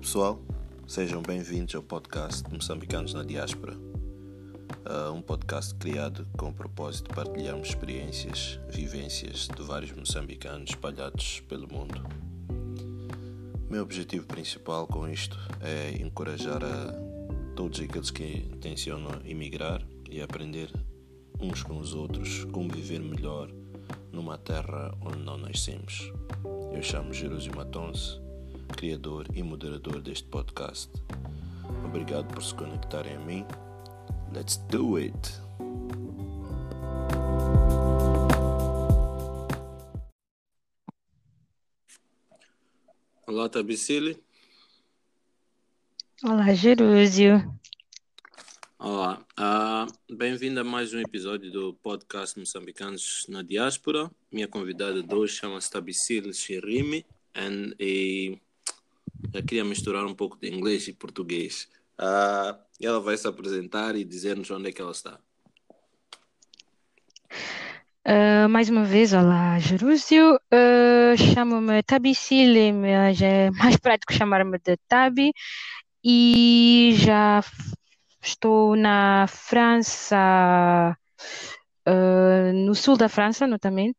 Pessoal, sejam bem-vindos ao podcast Moçambicanos na Diáspora, uh, um podcast criado com o propósito de partilharmos experiências, vivências de vários moçambicanos espalhados pelo mundo. Meu objetivo principal com isto é encorajar a todos aqueles que intencionam emigrar e aprender uns com os outros como viver melhor numa terra onde não nascemos. Eu chamo Jerusio Matonse criador e moderador deste podcast. Obrigado por se conectarem a mim. Let's do it! Olá, Tabicile. Olá, Jerúsio. Olá, uh, bem-vindo a mais um episódio do podcast Moçambicanos na Diáspora. Minha convidada de hoje chama-se Tabicile Xerimi e já queria misturar um pouco de inglês e português. Uh, ela vai se apresentar e dizer-nos onde é que ela está. Uh, mais uma vez, olá, Jerúsio. Uh, Chamo-me Tabi Sile, mas é mais prático chamar-me de Tabi. E já estou na França, uh, no sul da França, notamente,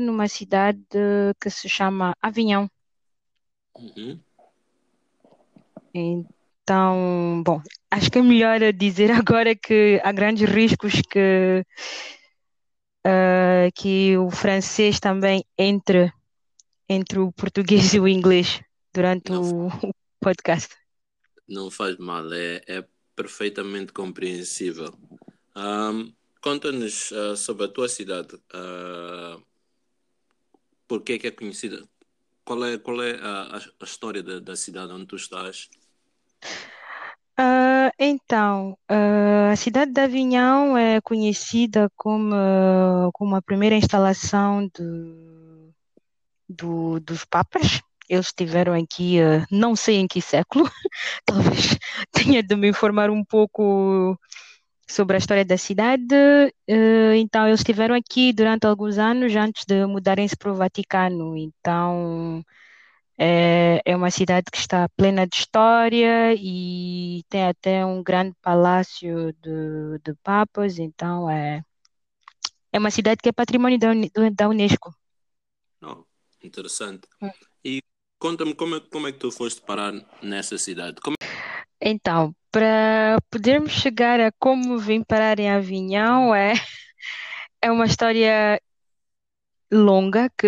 numa cidade que se chama Avignon. Uhum. Então, bom, acho que é melhor dizer agora que há grandes riscos que, uh, que o francês também entre entre o português e o inglês durante o, o podcast. Não faz mal, é, é perfeitamente compreensível. Um, Conta-nos uh, sobre a tua cidade. Uh, por que é que é conhecida? Qual é, qual é a, a história da, da cidade onde tu estás? Uh, então, uh, a cidade de Avignon é conhecida como, como a primeira instalação do, dos papas. Eles estiveram aqui, não sei em que século, talvez tenha de me informar um pouco sobre a história da cidade. então, eles estiveram aqui durante alguns anos antes de mudarem-se para o Vaticano. Então, é, é uma cidade que está plena de história e tem até um grande palácio de, de papas, então é, é uma cidade que é patrimônio da, Unesco. Oh, interessante. Hum. E conta-me como, é, como é que tu foste parar nessa cidade? Como... Então, para podermos chegar a como vim parar em Avignon, é, é uma história longa, que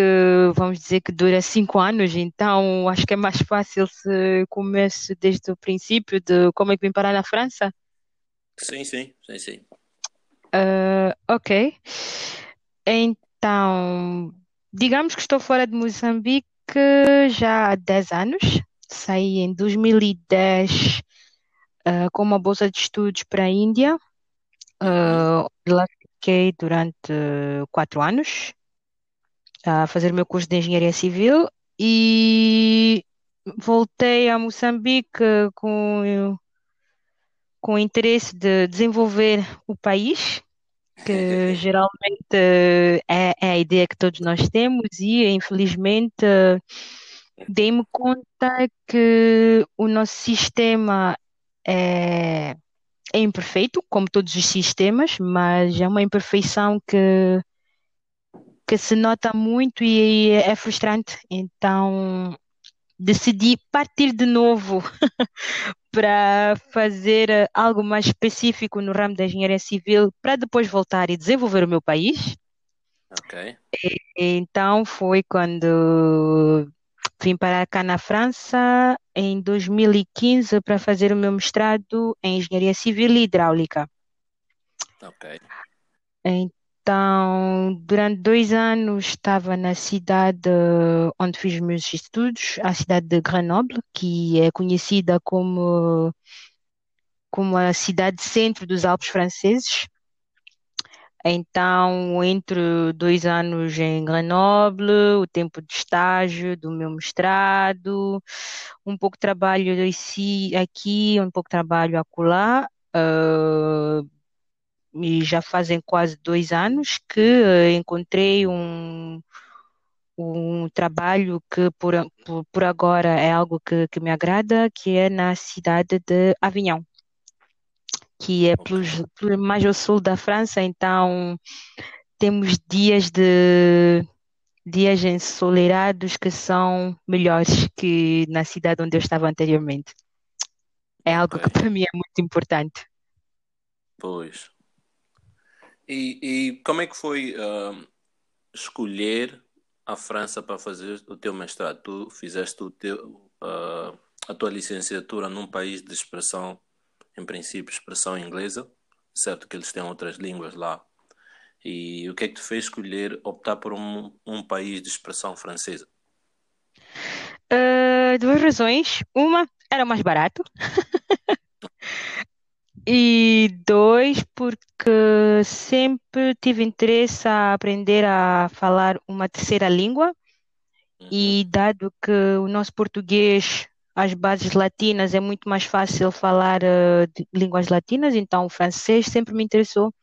vamos dizer que dura cinco anos, então acho que é mais fácil se comece desde o princípio de como é que vim parar na França. Sim, sim, sim, sim. Uh, ok. Então, digamos que estou fora de Moçambique já há 10 anos. Saí em 2010 uh, com uma bolsa de estudos para a Índia. Uh, lá fiquei durante quatro anos a fazer o meu curso de Engenharia Civil e voltei a Moçambique com, com o interesse de desenvolver o país, que geralmente é, é, a ideia que todos nós temos, e infelizmente dei-me conta que o nosso sistema é, é imperfeito, como todos os sistemas, mas é uma imperfeição que que se nota muito e é frustrante. Então decidi partir de novo para fazer algo mais específico no ramo da engenharia civil para depois voltar e desenvolver o meu país. Ok. E, então foi quando vim para cá na França em 2015 para fazer o meu mestrado em engenharia civil e hidráulica. Ok. Então, então, durante dois anos estava na cidade onde fiz meus estudos, a cidade de Grenoble, que é conhecida como, como a cidade centro dos Alpes franceses. Então, entre dois anos em Grenoble, o tempo de estágio do meu mestrado, um pouco de trabalho aqui, um pouco de trabalho acolá, uh, e já fazem quase dois anos que uh, encontrei um, um trabalho que por, por, por agora é algo que, que me agrada, que é na cidade de Avignon, que é pelo- mais ao sul da França, então temos dias de dias ensolarados que são melhores que na cidade onde eu estava anteriormente. É algo que para mim é muito importante. Pois. E, e como é que foi ahm, escolher a França para fazer o teu mestrado? Tu fizeste o teu, ah, a tua licenciatura num país de expressão, em princípio, expressão inglesa, certo que eles têm outras línguas lá. E o que é que te fez escolher optar por um, um país de expressão francesa? Ah, duas razões. Uma, era mais barato. E dois, porque sempre tive interesse a aprender a falar uma terceira língua. Uhum, E dado que o nosso português, as bases latinas, é muito mais fácil falar eh, de línguas latinas, então o francês sempre me interessou.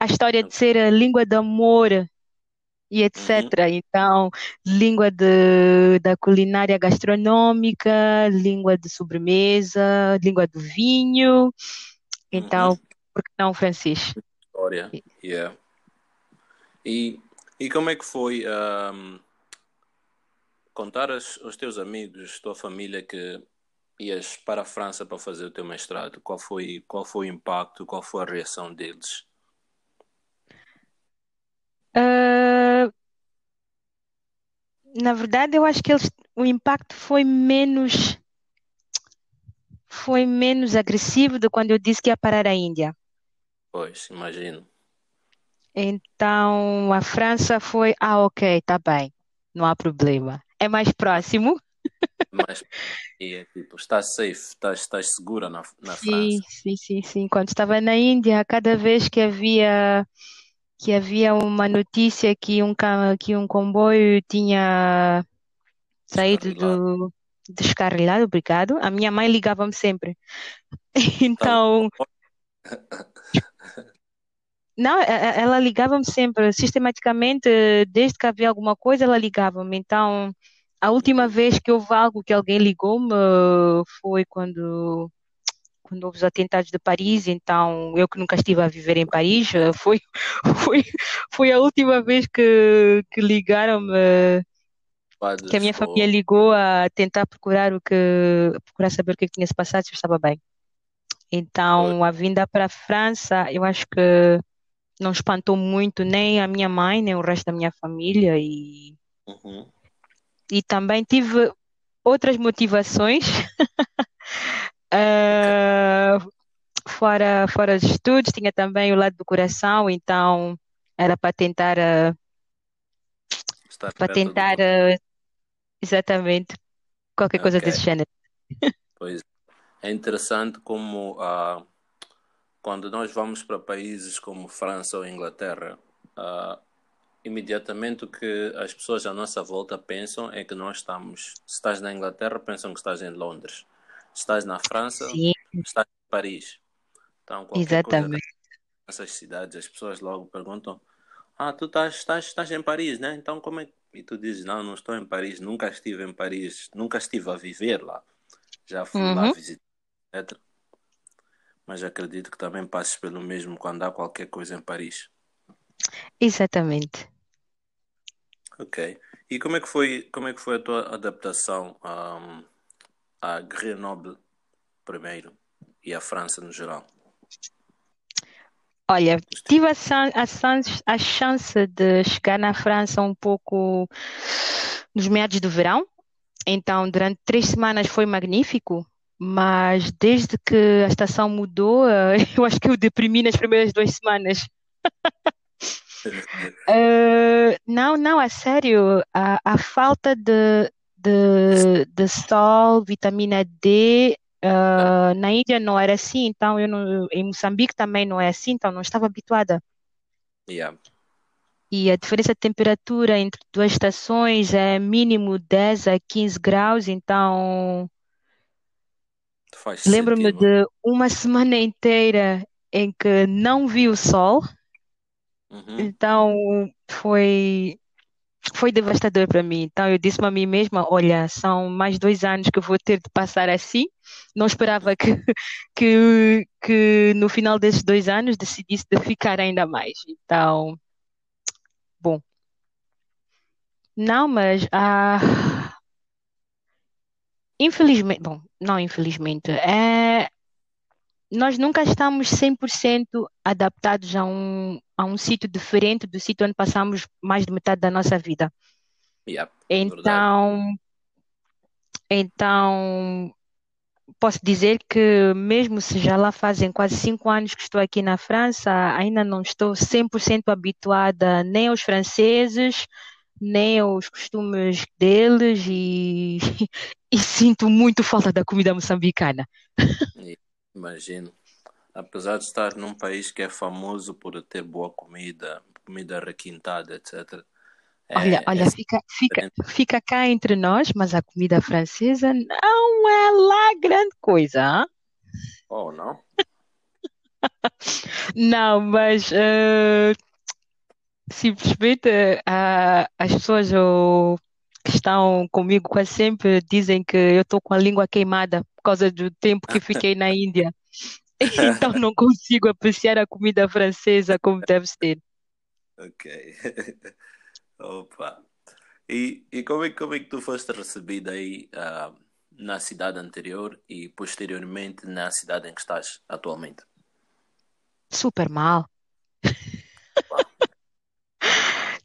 A história de ser a língua de amor e Uhum, etc. Então, língua de, da culinária gastronômica, língua de sobremesa, língua do vinho. uhum. Então, por que não o francês? História, yeah. E, e como é que foi ahm, contar aos, aos teus amigos, tua família que ias para a França para fazer o teu mestrado? Qual foi, qual foi o impacto? Qual foi a reação deles? Ah, na verdade, eu acho que eles, o impacto foi menos, foi menos agressivo do quando eu disse que ia parar a Índia. Pois, imagino. Então, a França foi, ah, ok, tá bem, não há problema. É mais próximo. Mas e é tipo, estás safe, estás, estás segura na, na Sim, França. sim, sim, sim. Quando estava na Índia, cada vez que havia que havia uma notícia que um que um comboio tinha saído do descarrilado, obrigado, a minha mãe ligava-me sempre. Então, Então, não, e- e- ela ligava-me sempre, sistematicamente, desde que havia alguma coisa, ela ligava-me. Então, a última vez que houve algo que alguém ligou-me foi quando quando houve os atentados de Paris, então eu que nunca estive a viver em Paris, eh, foi, foi, foi a última vez que, que ligaram-me, que a minha família ou ligou a tentar procurar o que, procurar saber o que é que tinha se passado, se eu estava bem. Então a vinda para a França, eu acho que não espantou muito nem a minha mãe, nem o resto da minha família e, uhum, e também tive outras motivações. Ah, fora, fora os estudos, tinha também o lado do coração, então era para tentar, Estar para tentar ah, exatamente qualquer coisa Ok, desse género. pois é interessante como ah, quando nós vamos para países como França ou Inglaterra, ah, imediatamente o que as pessoas à nossa volta pensam é que nós estamos, se estás na Inglaterra, pensam que estás em Londres. Se estás na França, Sim, estás em Paris. Então, qualquer coisa exatamente. nessas cidades, as pessoas logo perguntam: Ah, tu estás, estás, estás em Paris, né? Então, como é que. E tu dizes: Não, não estou em Paris, nunca estive em Paris, nunca estive a viver lá. Já fui lá Uhum, visitar, etc. Mas acredito que também passes pelo mesmo quando há qualquer coisa em Paris. exatamente. Ok. E como é que foi, como é que foi a tua adaptação à Grenoble primeiro e à França no geral? Olha, tive a, a, a chance de chegar na França um pouco nos meados do verão, então durante três semanas foi magnífico, mas desde que a estação mudou, eu acho que eu deprimi nas primeiras duas semanas. Uh, não, não, é sério. A, a falta de, de, de sol, vitamina D, uh, na Índia não era assim, então eu não, em Moçambique também não é assim, então não estava habituada. Yeah, E a diferença de temperatura entre duas estações é mínimo 10 a 15 graus, então faz lembro-me sentido. de uma semana inteira em que não vi o sol, Uhum. então foi foi devastador para mim. Então eu disse-me a mim mesma, olha, são mais dois anos que eu vou ter de passar assim. Não esperava que, que, que no final desses dois anos decidisse de ficar ainda mais. Então, bom. Não, mas ah, infelizmente, bom, não infelizmente, é, nós nunca estamos 100% adaptados a um, a um sítio diferente do sítio onde passamos mais de metade da nossa vida. Yep, Então, então posso dizer que mesmo se já lá fazem quase cinco anos que estou aqui na França, ainda não estou 100% habituada nem aos franceses, nem aos costumes deles e, e sinto muito falta da comida moçambicana. Imagino. Apesar de estar num país que é famoso por ter boa comida, comida requintada, etc. É, Olha, olha, é fica, fica, fica cá entre nós, mas a comida francesa não é lá grande coisa, hã? Oh, não? Não, mas eh, simplesmente eh, as pessoas que estão comigo quase sempre dizem que eu estou com a língua queimada por causa do tempo que fiquei na Índia. Então não consigo apreciar a comida francesa como deve ser. Ok. Opa. E, e como, é, como é que tu foste recebida aí ah, na cidade anterior e posteriormente na cidade em que estás atualmente? Super mal.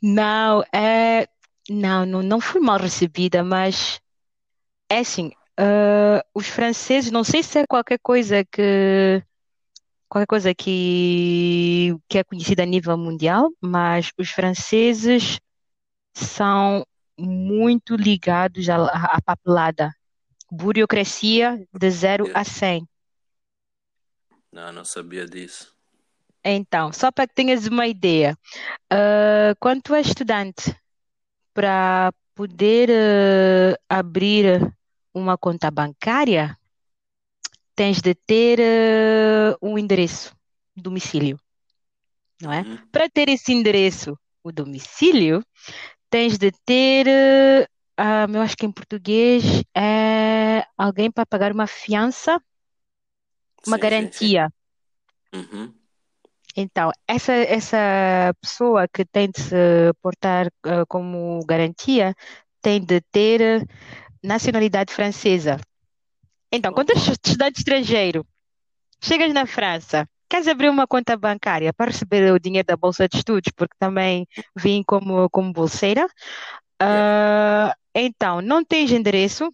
Não, é, não, não, não fui mal recebida, mas é assim, ah, os franceses, não sei se é qualquer coisa que qualquer coisa que, que é conhecida a nível mundial, mas os franceses são muito ligados à, à papelada. Burocracia de 0 a 100. Não, não sabia disso. Então, só para que tenhas uma ideia, ah, quando tu és estudante, para poder ah, abrir uma conta bancária, tens de ter ah, um endereço, domicílio, não é? Uhum. Para ter esse endereço, o domicílio, tens de ter, ah, eu acho que em português é alguém para pagar uma fiança, uma Sim, sim, sim. garantia. Uhum. Então, essa, essa pessoa que tem de se portar ah, como garantia tem de ter eh, nacionalidade francesa. Então, quando és estudante estrangeiro, chegas na França, queres abrir uma conta bancária para receber o dinheiro da bolsa de estudos, porque também vim como, como bolseira, ah, então não tens endereço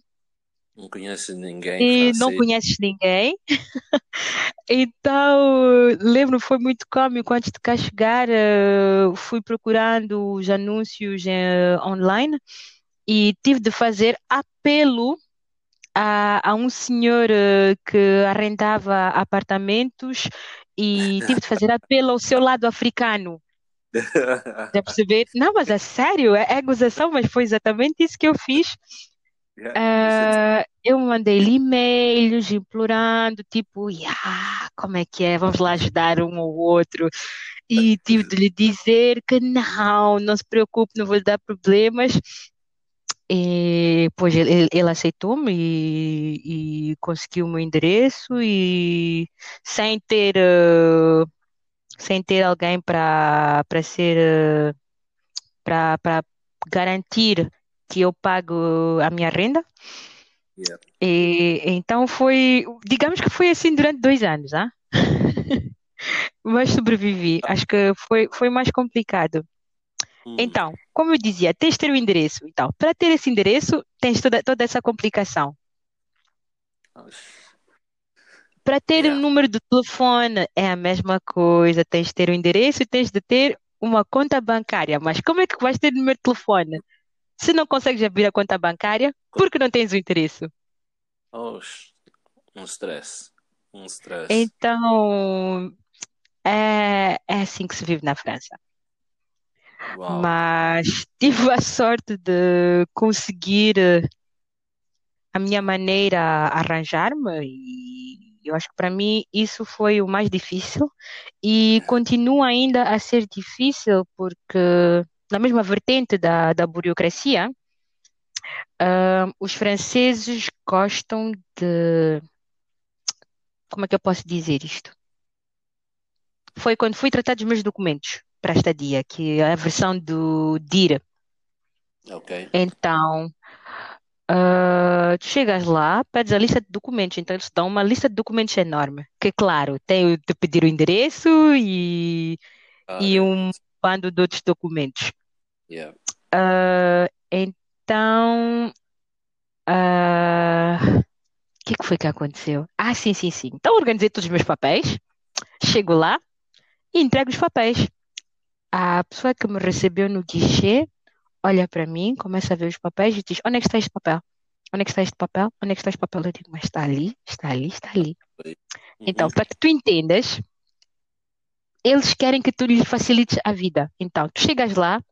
Não conheces ninguém e não conheces ninguém. Então, lembro, foi muito cômico antes de cá chegar, eh, fui procurando os anúncios eh, online e tive de fazer apelo a, a um senhor eh, que arrendava apartamentos e tive de fazer apelo ao seu lado africano. Já perceber? Não, mas é sério, é, é gozação, mas foi exatamente isso que eu fiz. Yeah, Ah, eu mandei-lhe e-mails implorando, tipo, "Ya, como é que é? Vamos lá ajudar um ao outro. E tive de lhe dizer que não, não se preocupe, não vou lhe dar problemas. E, pois ele, ele- aceitou-me e, e conseguiu o meu endereço e sem ter, eh, sem ter alguém para para ser para para garantir que eu pago a minha renda. Yeah. E, então foi, digamos que foi assim durante dois anos, ah? Mas sobrevivi. Acho que foi, foi mais complicado. Hum. Então, como eu dizia, tens de ter o endereço. Então, para ter esse endereço, tens toda, toda essa complicação. Para ter o Yeah. número do telefone, é a mesma coisa. Tens de ter o endereço e tens de ter uma conta bancária. Mas como é que vais ter o número de telefone? Se não consegues abrir a conta bancária, porque não tens o? Oxe, um stress. Um stress. Então, é, é assim que se vive na França. Uau. Mas tive a sorte de conseguir eh, a minha maneira arranjar-me e eu acho que para mim isso foi o mais difícil e continua ainda a ser difícil porque na mesma vertente da, da burocracia, uh, os franceses gostam de. Como é que eu posso dizer isto? Foi quando fui tratar dos meus documentos para a estadia, que é a versão do DIR. Ok. Então, uh, tu chegas lá, pedes a lista de documentos, então eles dão uma lista de documentos enorme, que claro, tem de pedir o endereço e, Ah, e é. um bando de outros documentos. Yeah. Ah, então, ah, o que que foi que aconteceu? Ah, sim, sim, sim. Então organizei todos os meus papéis, chego lá e entrego os papéis. A pessoa que me recebeu no guichê olha para mim, começa a ver os papéis e diz: Onde é que está este papel? Onde é que está este papel? Onde é que está este papel? Eu digo: Mas está ali, está ali, está ali. Então, para que tu entendas, eles querem que tu lhes facilites a vida. Então, tu chegas lá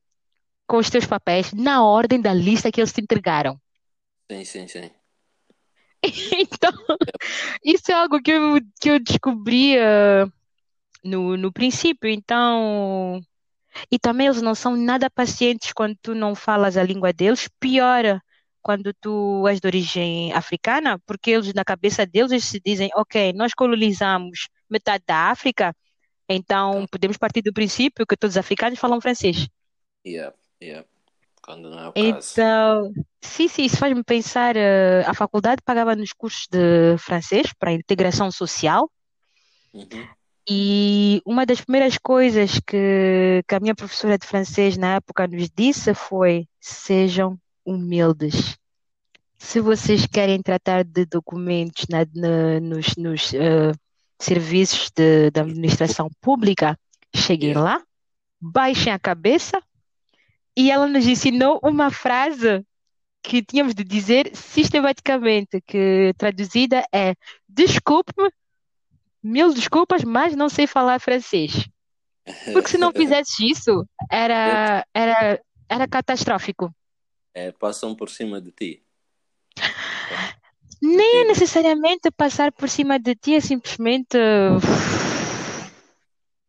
com os teus papéis na ordem da lista que eles te entregaram. Sim, sim, sim. Então, isso é algo que eu, que eu descobri eh, no, no princípio. Então, e também eles não são nada pacientes quando tu não falas a língua deles. Pior quando tu és de origem africana, porque eles, na cabeça deles, eles se dizem: Ok, nós colonizamos metade da África, então podemos partir do princípio que todos os africanos falam francês. Yeah, yeah. Quando não é o caso. Então, sim, sim, isso faz-me pensar. eh, a faculdade pagava nos cursos de francês para integração social. Uhum. E uma das primeiras coisas que, que a minha professora de francês na época nos disse foi: sejam humildes. Se vocês querem tratar de documentos na- na- nos, nos, eh, serviços de, da administração pública, cheguem Yeah. lá, baixem a cabeça. E ela nos ensinou uma frase que tínhamos de dizer sistematicamente, que traduzida é: Desculpe-me, mil desculpas, mas não sei falar francês. Porque se não fizesses isso, era, era, era catastrófico. É, passam por cima de ti. Nem é necessariamente passar por cima de ti, é simplesmente.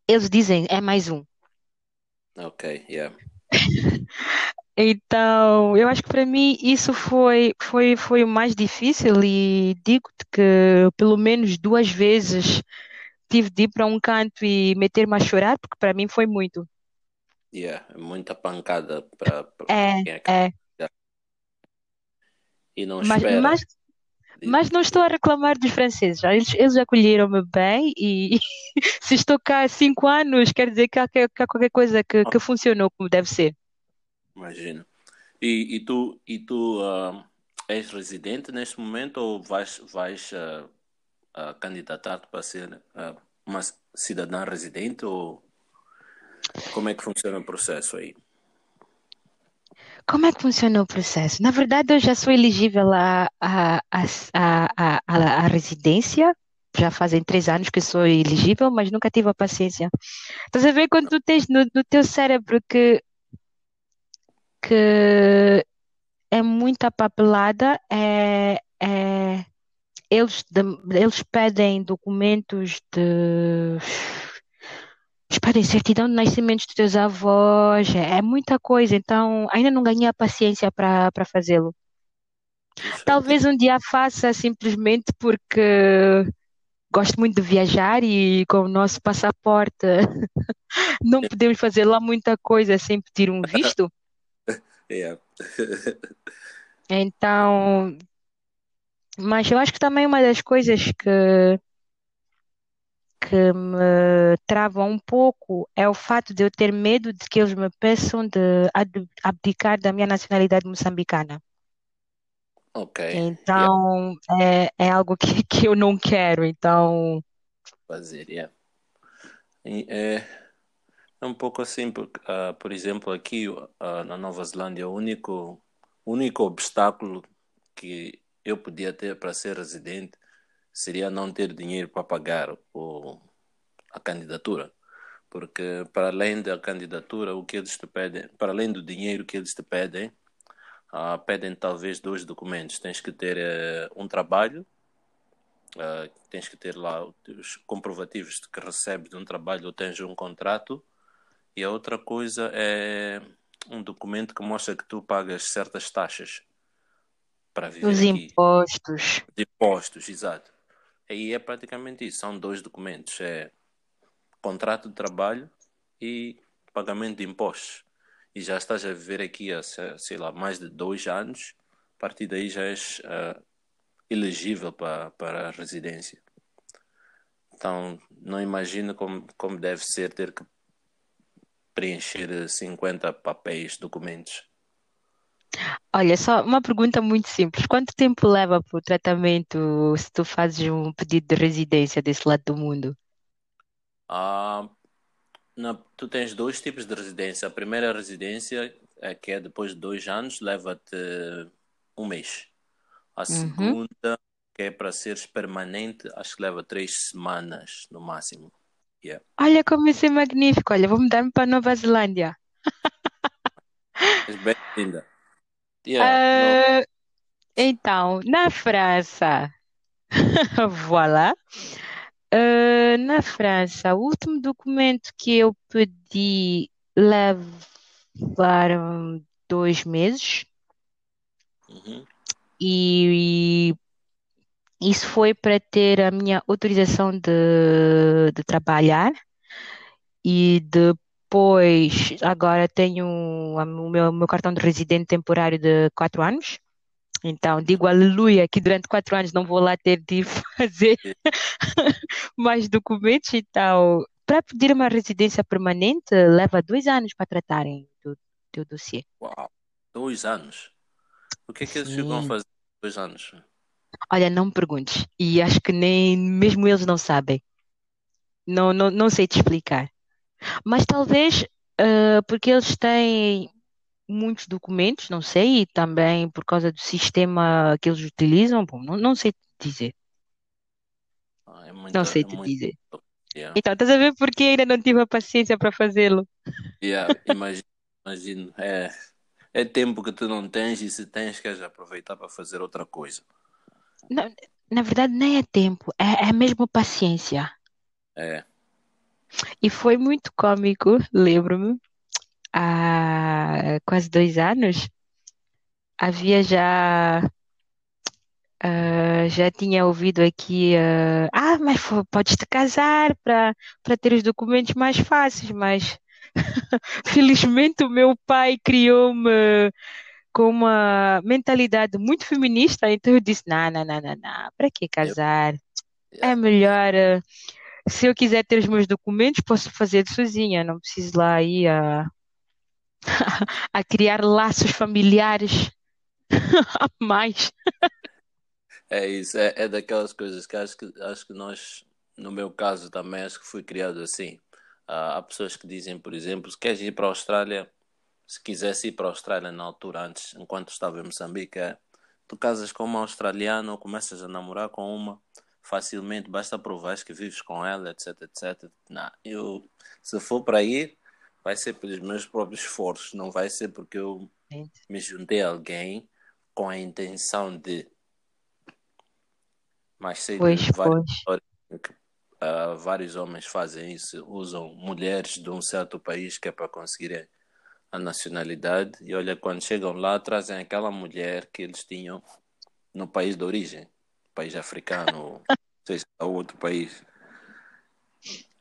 Eles dizem, é mais um. Ok, yeah. Então, eu acho que para mim isso foi, foi, foi o mais difícil e digo-te que pelo menos duas vezes tive de ir para um canto e meter-me a chorar, porque para mim foi muito. Yeah. É muita pancada para É, quem é que é. e não Mas, espera. mas, mas não estou a reclamar dos franceses. Eles, eles acolheram-me bem e se estou cá há cinco anos, quer dizer que há, que há qualquer coisa que, que funcionou como deve ser. Imagino. E, e tu, e tu ah, és residente neste momento ou vais, vais ah, ah, candidatar-te para ser ah, uma cidadã residente ou como é que funciona o processo aí? Como é que funciona o processo? Na verdade, eu já sou elegível à, à, à residência. Já fazem três anos que sou elegível, mas nunca tive a paciência. Estás a ver quando tu tens no, no teu cérebro que, que é muita papelada, é, é, eles, de- eles pedem documentos de. Pedem certidão de nascimento dos teus avós, é, é muita coisa, então ainda não ganhei a paciência para fazê-lo. Talvez um dia faça simplesmente porque gosto muito de viajar e com o nosso passaporte não podemos fazer lá muita coisa sem pedir um visto. yeah. Então, mas eu acho que também uma das coisas que, que me trava um pouco é o fato de eu ter medo de que eles me peçam de abdicar da minha nacionalidade moçambicana. Ok, yeah. Então, é, é algo que, que eu não quero. Então, Fazer, yeah. E é, é um pouco assim, porque, ah, por exemplo, aqui ah, na Nova Zelândia, o único, o único obstáculo que eu podia ter para ser residente seria não ter dinheiro para pagar o, a candidatura. Porque para além da candidatura, o que eles te pedem, para além do dinheiro que eles te pedem, ah, pedem talvez dois documentos. Tens que ter eh, um trabalho, ah, tens que ter lá os comprovativos de que recebes de um trabalho ou tens um contrato, e a outra coisa é um documento que mostra que tu pagas certas taxas para Os viver aqui. impostos. De impostos, exato. Aí é praticamente isso. São dois documentos. É contrato de trabalho e pagamento de impostos. E já estás a viver aqui há, se- sei lá, mais de dois anos. A partir daí já és ah, elegível para, para a residência. Então, não imagino como, como deve ser ter que preencher 50 papéis, documentos. Olha, só uma pergunta muito simples. Quanto tempo leva para o tratamento se tu fazes um pedido de residência desse lado do mundo? Ah, na- tu tens dois tipos de residência. A primeira residência, é que é depois de dois anos, leva-te um mês. A Uhum. segunda, que é para seres permanente, acho que leva três semanas no máximo. Yeah. Olha como isso é magnífico. Olha, vou mudar-me para Nova Zelândia. És bem-vinda. Yeah, Ah, então, na França, voilà. Ah, na França, o último documento que eu pedi levaram dois meses. Uhum, e isso foi para ter a minha autorização de, de trabalhar e depois agora tenho o meu, meu cartão de residente temporário de quatro anos. Então, digo aleluia que durante quatro anos não vou lá ter de fazer mais documentos. Então, para pedir uma residência permanente, leva dois anos para tratarem do teu dossiê. Uau, dois anos. O que é que eles ficam a Sim. fazer dois anos? Olha, não me perguntes. E acho que nem mesmo eles não sabem. Não, não, não sei te explicar. Mas talvez ah, porque eles têm muitos documentos, não sei, e também por causa do sistema que eles utilizam, bom, não, não sei te dizer. Ah, é Não muita, sei é te muito. dizer. Yeah. Então, estás a ver porque ainda não tive a paciência para fazê-lo? Yeah, imagino, imagino. É, é tempo que tu não tens e se tens, queres aproveitar para fazer outra coisa. Na, na verdade, nem é tempo, é, é mesmo paciência. É. E foi muito cômico, lembro-me, há quase dois anos, havia já, ah, já tinha ouvido aqui, ah, ah, mas podes te casar para para ter os documentos mais fáceis, mas felizmente o meu pai criou-me com uma mentalidade muito feminista, então eu disse, não, não, não, não, não, para que casar? É Yeah. melhor, ah, se eu quiser ter os meus documentos, posso fazer sozinha, não preciso lá ir a, a criar laços familiares a mais. É isso, é, é daquelas coisas que acho que acho que nós, no meu caso também, acho que fui criado assim. Há pessoas que dizem, por exemplo, se queres ir para a Austrália, se quisesse ir para a Austrália na altura antes, enquanto estava em Moçambique, é, tu casas com uma australiana ou começas a namorar com uma facilmente, basta provares que vives com ela, etc, etc. Não, eu, se for para ir, vai ser pelos meus próprios esforços, não vai ser porque eu me juntei a alguém com a intenção de. Mas sei de Pois, várias pois. que ah, vários homens fazem isso, usam mulheres de um certo país que é para conseguirem a nacionalidade e olha, quando chegam lá, trazem aquela mulher que eles tinham no país de origem, país africano, ou sei se é outro país,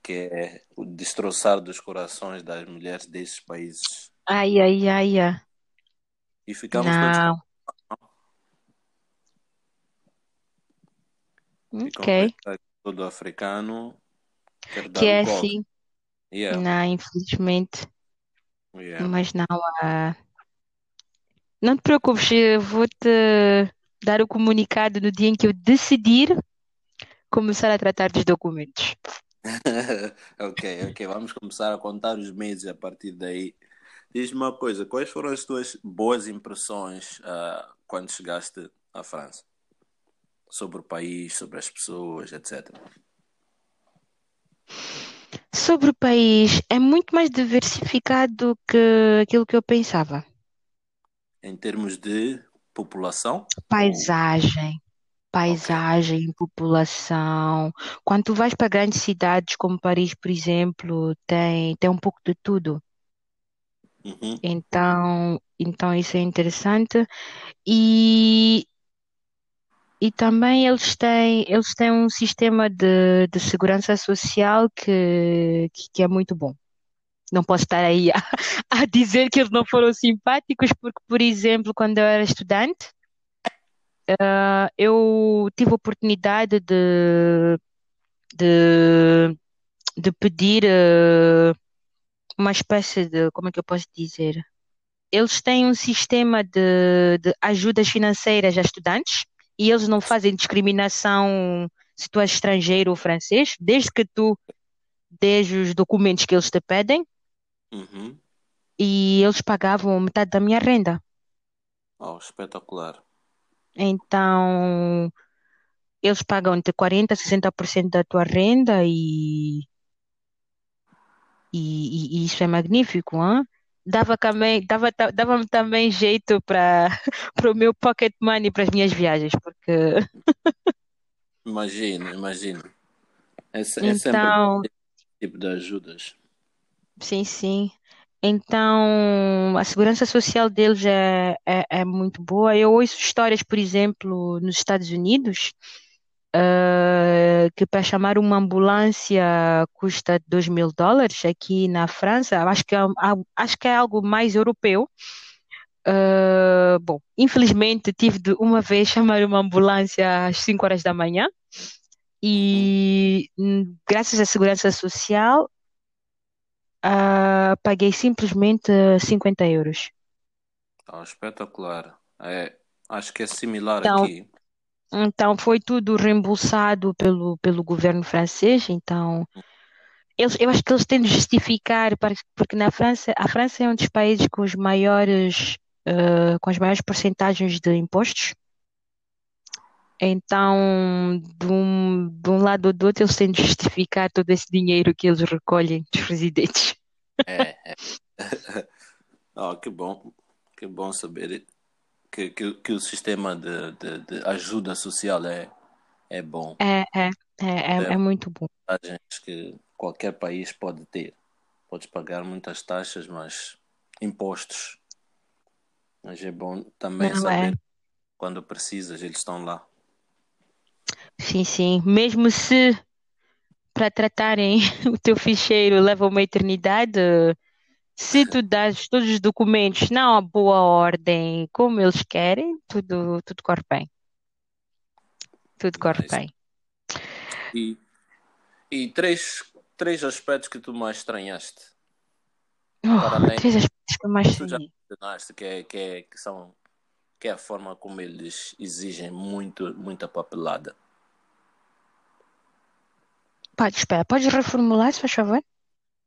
que é o destroçar dos corações das mulheres desses países. Ai, ai, ai, ai. E ficamos todos Não. a Ok. que todo africano Que é golpe. assim. Yeah, Não, infelizmente. yeah. Mas não, ah, não te preocupes, vou-te dar o comunicado no dia em que eu decidir começar a tratar dos documentos. Ok, ok, vamos começar a contar os meses a partir daí. Diz-me uma coisa, quais foram as tuas boas impressões ah, quando chegaste à França? Sobre o país, sobre as pessoas, etc. Sobre o país, é muito mais diversificado que aquilo que eu pensava. Em termos de população? Paisagem, paisagem, população. Quando tu vais para grandes cidades como Paris, por exemplo, tem, tem um pouco de tudo. Uhum. Então, então isso é interessante. E, e também eles têm, eles têm um sistema de, de segurança social que, que, que é muito bom. Não posso estar aí a, a dizer que eles não foram simpáticos, porque, por exemplo, quando eu era estudante, ah, eu tive a oportunidade de, de, de pedir ah, uma espécie de, como é que eu posso dizer? Eles têm um sistema de, de ajudas financeiras a estudantes e eles não fazem discriminação se tu és estrangeiro ou francês, desde que tu dês os documentos que eles te pedem Uhum. e eles pagavam metade da minha renda. Oh, espetacular. Então, eles pagam entre 40% a 60% da tua renda e, e, e isso é magnífico, hã? Dava também, dava, dava-me também jeito para para o meu pocket money para as minhas viagens, porque Imagino, imagino. É, é sempre então, esse tipo de ajudas. Sim, sim. Então, a segurança social deles é, é, é muito boa. Eu ouço histórias, por exemplo, nos Estados Unidos. Uh, que para chamar uma ambulância custa 2 mil dólares aqui na França, acho que é, acho que é algo mais europeu. Uh, bom, infelizmente tive de uma vez chamar uma ambulância às 5 horas da manhã e hum, graças à segurança social uh, paguei simplesmente 50 euros. Oh, espetacular. É, acho que é similar Então, aqui. então foi tudo reembolsado pelo, pelo governo francês, então Eles, eu acho que eles têm de justificar, para- porque na França, a França é um dos países com os maiores, eh, com as maiores porcentagens de impostos. Então, de um, de um lado ou do outro, eles têm de justificar todo esse dinheiro que eles recolhem dos residentes. É, é. Oh, que bom. Que bom saber que, que, que o sistema de, de, de ajuda social é, é bom. É, é, é, é, É é muito bom. que qualquer país pode ter. Podes pagar muitas taxas, mas impostos. Mas é bom também Não é? saber quando precisas, eles estão lá. Sim, sim. Mesmo se para tratarem o teu ficheiro leva uma eternidade, se tu dás todos os documentos na boa ordem, como eles querem, tudo, tudo corre bem. Tudo corre bem. E, e três, três aspectos que tu mais estranhaste. Oh, três aspectos que eu mais estranhei. mencionaste que é, que é, que são, que é a forma como eles exigem muito, muita papelada. Pode, espera, podes reformular, se faz favor?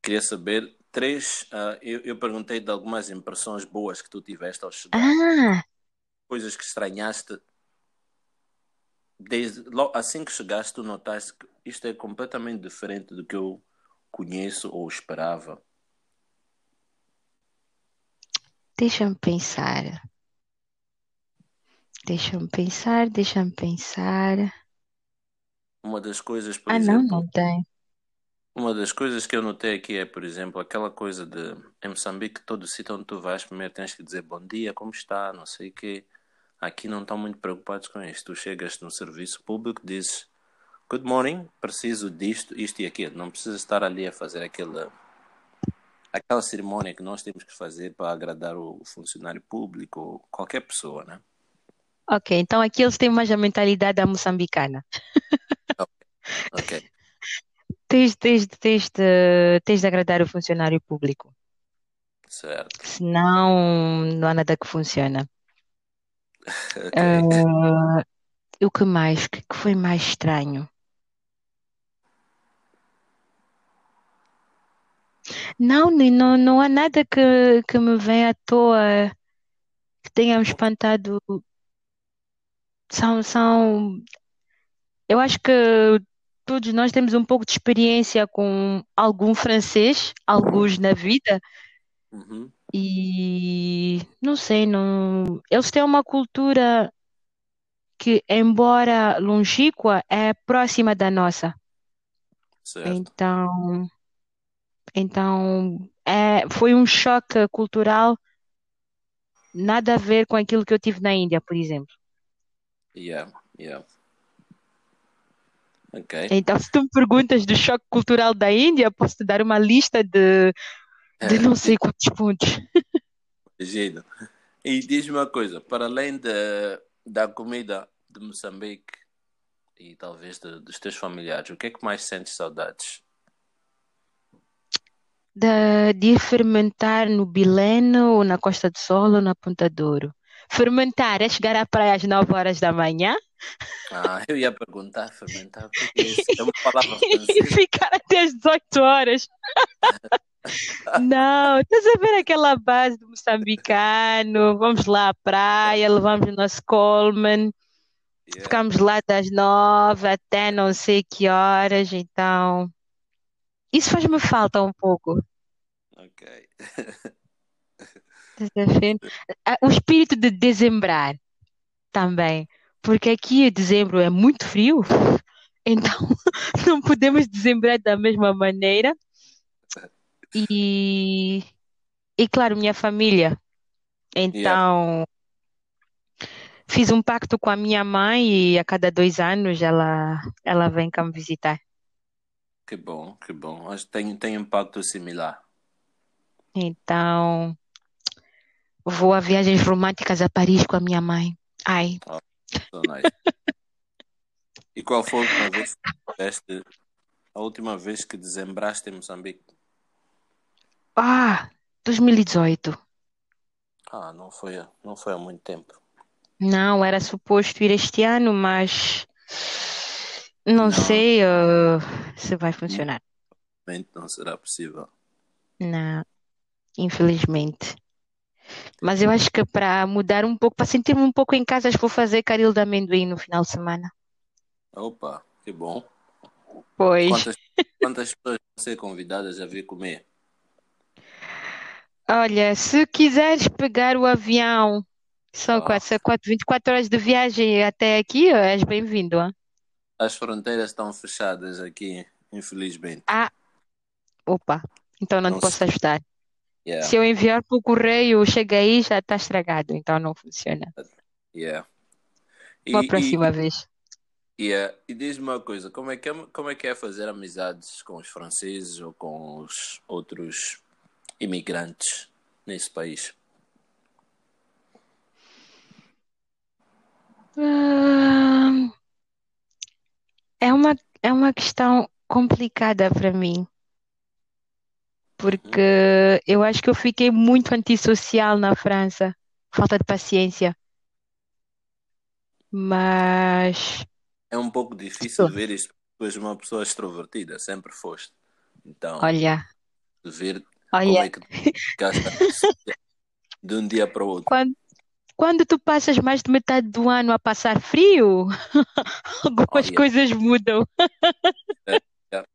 Queria saber três. ah, eu, eu perguntei de algumas impressões boas que tu tiveste ao chegar, Ah, coisas que estranhaste. Desde, lo- assim que chegaste, tu notaste que isto é completamente diferente do que eu conheço ou esperava. deixa-me pensar. Deixa-me pensar, deixa-me pensar. Uma das coisas, por Ah, não, exemplo, não tem. uma das coisas que eu notei aqui é, por exemplo, aquela coisa de em Moçambique, todo sítio onde tu vais, primeiro tens que dizer bom dia, como está, não sei o quê. Aqui não estão muito preocupados com isto. Tu chegas no serviço público, dizes good morning, preciso disto, isto e aquilo. Não precisas estar ali a fazer aquela, aquela cerimônia que nós temos que fazer para agradar o funcionário público ou qualquer pessoa, né? Ok, então aqui eles têm mais a mentalidade da moçambicana. Ok, Tens, tens, tens de, tens de agradar o funcionário público. certo. Senão, não há nada que funciona. Ok. Ah, o que mais? O que que foi mais estranho? Não, nem- não, não há nada que, que me venha à toa que tenha me espantado. São, são, eu acho que todos nós temos um pouco de experiência com algum francês, alguns na vida, Uhum. e não sei, não, eles têm uma cultura que, embora longínqua, é próxima da nossa. Certo. Então, Então, é, foi um choque cultural, nada a ver com aquilo que eu tive na Índia, por exemplo. Yeah, yeah. Ok. Então, se tu me perguntas do choque cultural da Índia, posso te dar uma lista de, de não sei quantos pontos. Imagino. E diz-me uma coisa, para além de, da comida de Moçambique e talvez de- dos teus familiares, o que é que mais sentes saudades? De, de fermentar no Bileno, ou na Costa do Sol, ou na Ponta Douro. Fermentar é chegar à praia às 9 horas da manhã Ah, eu ia perguntar, fermentar, o que é uma palavra e ficar até às 18 horas. Não, estás a ver aquela base do moçambicano? Vamos lá à praia, levamos o nosso Coleman, Yeah, ficamos lá das 9 até não sei que horas, então isso faz-me falta um pouco. ok. Ah, O espírito de dezembrar também, porque aqui em dezembro é muito frio, então não podemos dezembrar da mesma maneira. E, e claro, minha família. Yeah, Então, fiz um pacto com a minha mãe e a cada dois anos ela, ela vem cá me visitar. que bom, que bom. Acho que tem, tem impacto similar. Então, vou a viagens românticas a Paris com a minha mãe. Ai, Oh, so nice. E qual foi a última vez que tiveste, a última vez que dezembraste em Moçambique? ah, 2018. Ah, não foi, há- não foi há muito tempo. Não, era suposto ir este ano, mas não Não, sei, eh, se vai funcionar. não será possível. Não, infelizmente. Mas eu acho que para mudar um pouco, para sentir-me um pouco em casa, acho que vou fazer caril de amendoim no final de semana. Opa, que bom. Pois, Quantas, quantas pessoas vão ser convidadas a vir comer? olha, se quiseres pegar o avião, são quatro, 24 horas de viagem até aqui, és bem-vindo. as fronteiras estão fechadas aqui, infelizmente. Ah, opa, então não te Não posso sei. ajudar. Se Yeah, eu enviar por correio, chega aí, já está estragado, então não funciona. yeah. Uma E, próxima e, vez. yeah. E diz-me uma coisa, como é que é, como é que é fazer amizades com os franceses ou com os outros imigrantes nesse país? É uma, é uma questão complicada para mim. Porque eu acho que eu fiquei muito antissocial na França, falta de paciência, mas É um pouco difícil ver isto, porque tu és uma pessoa extrovertida, sempre foste. Então, olha, de ver como olha, é de um dia para o outro. quando, quando tu passas mais de metade do ano a passar frio, Oh, algumas yeah. coisas mudam. É, yeah.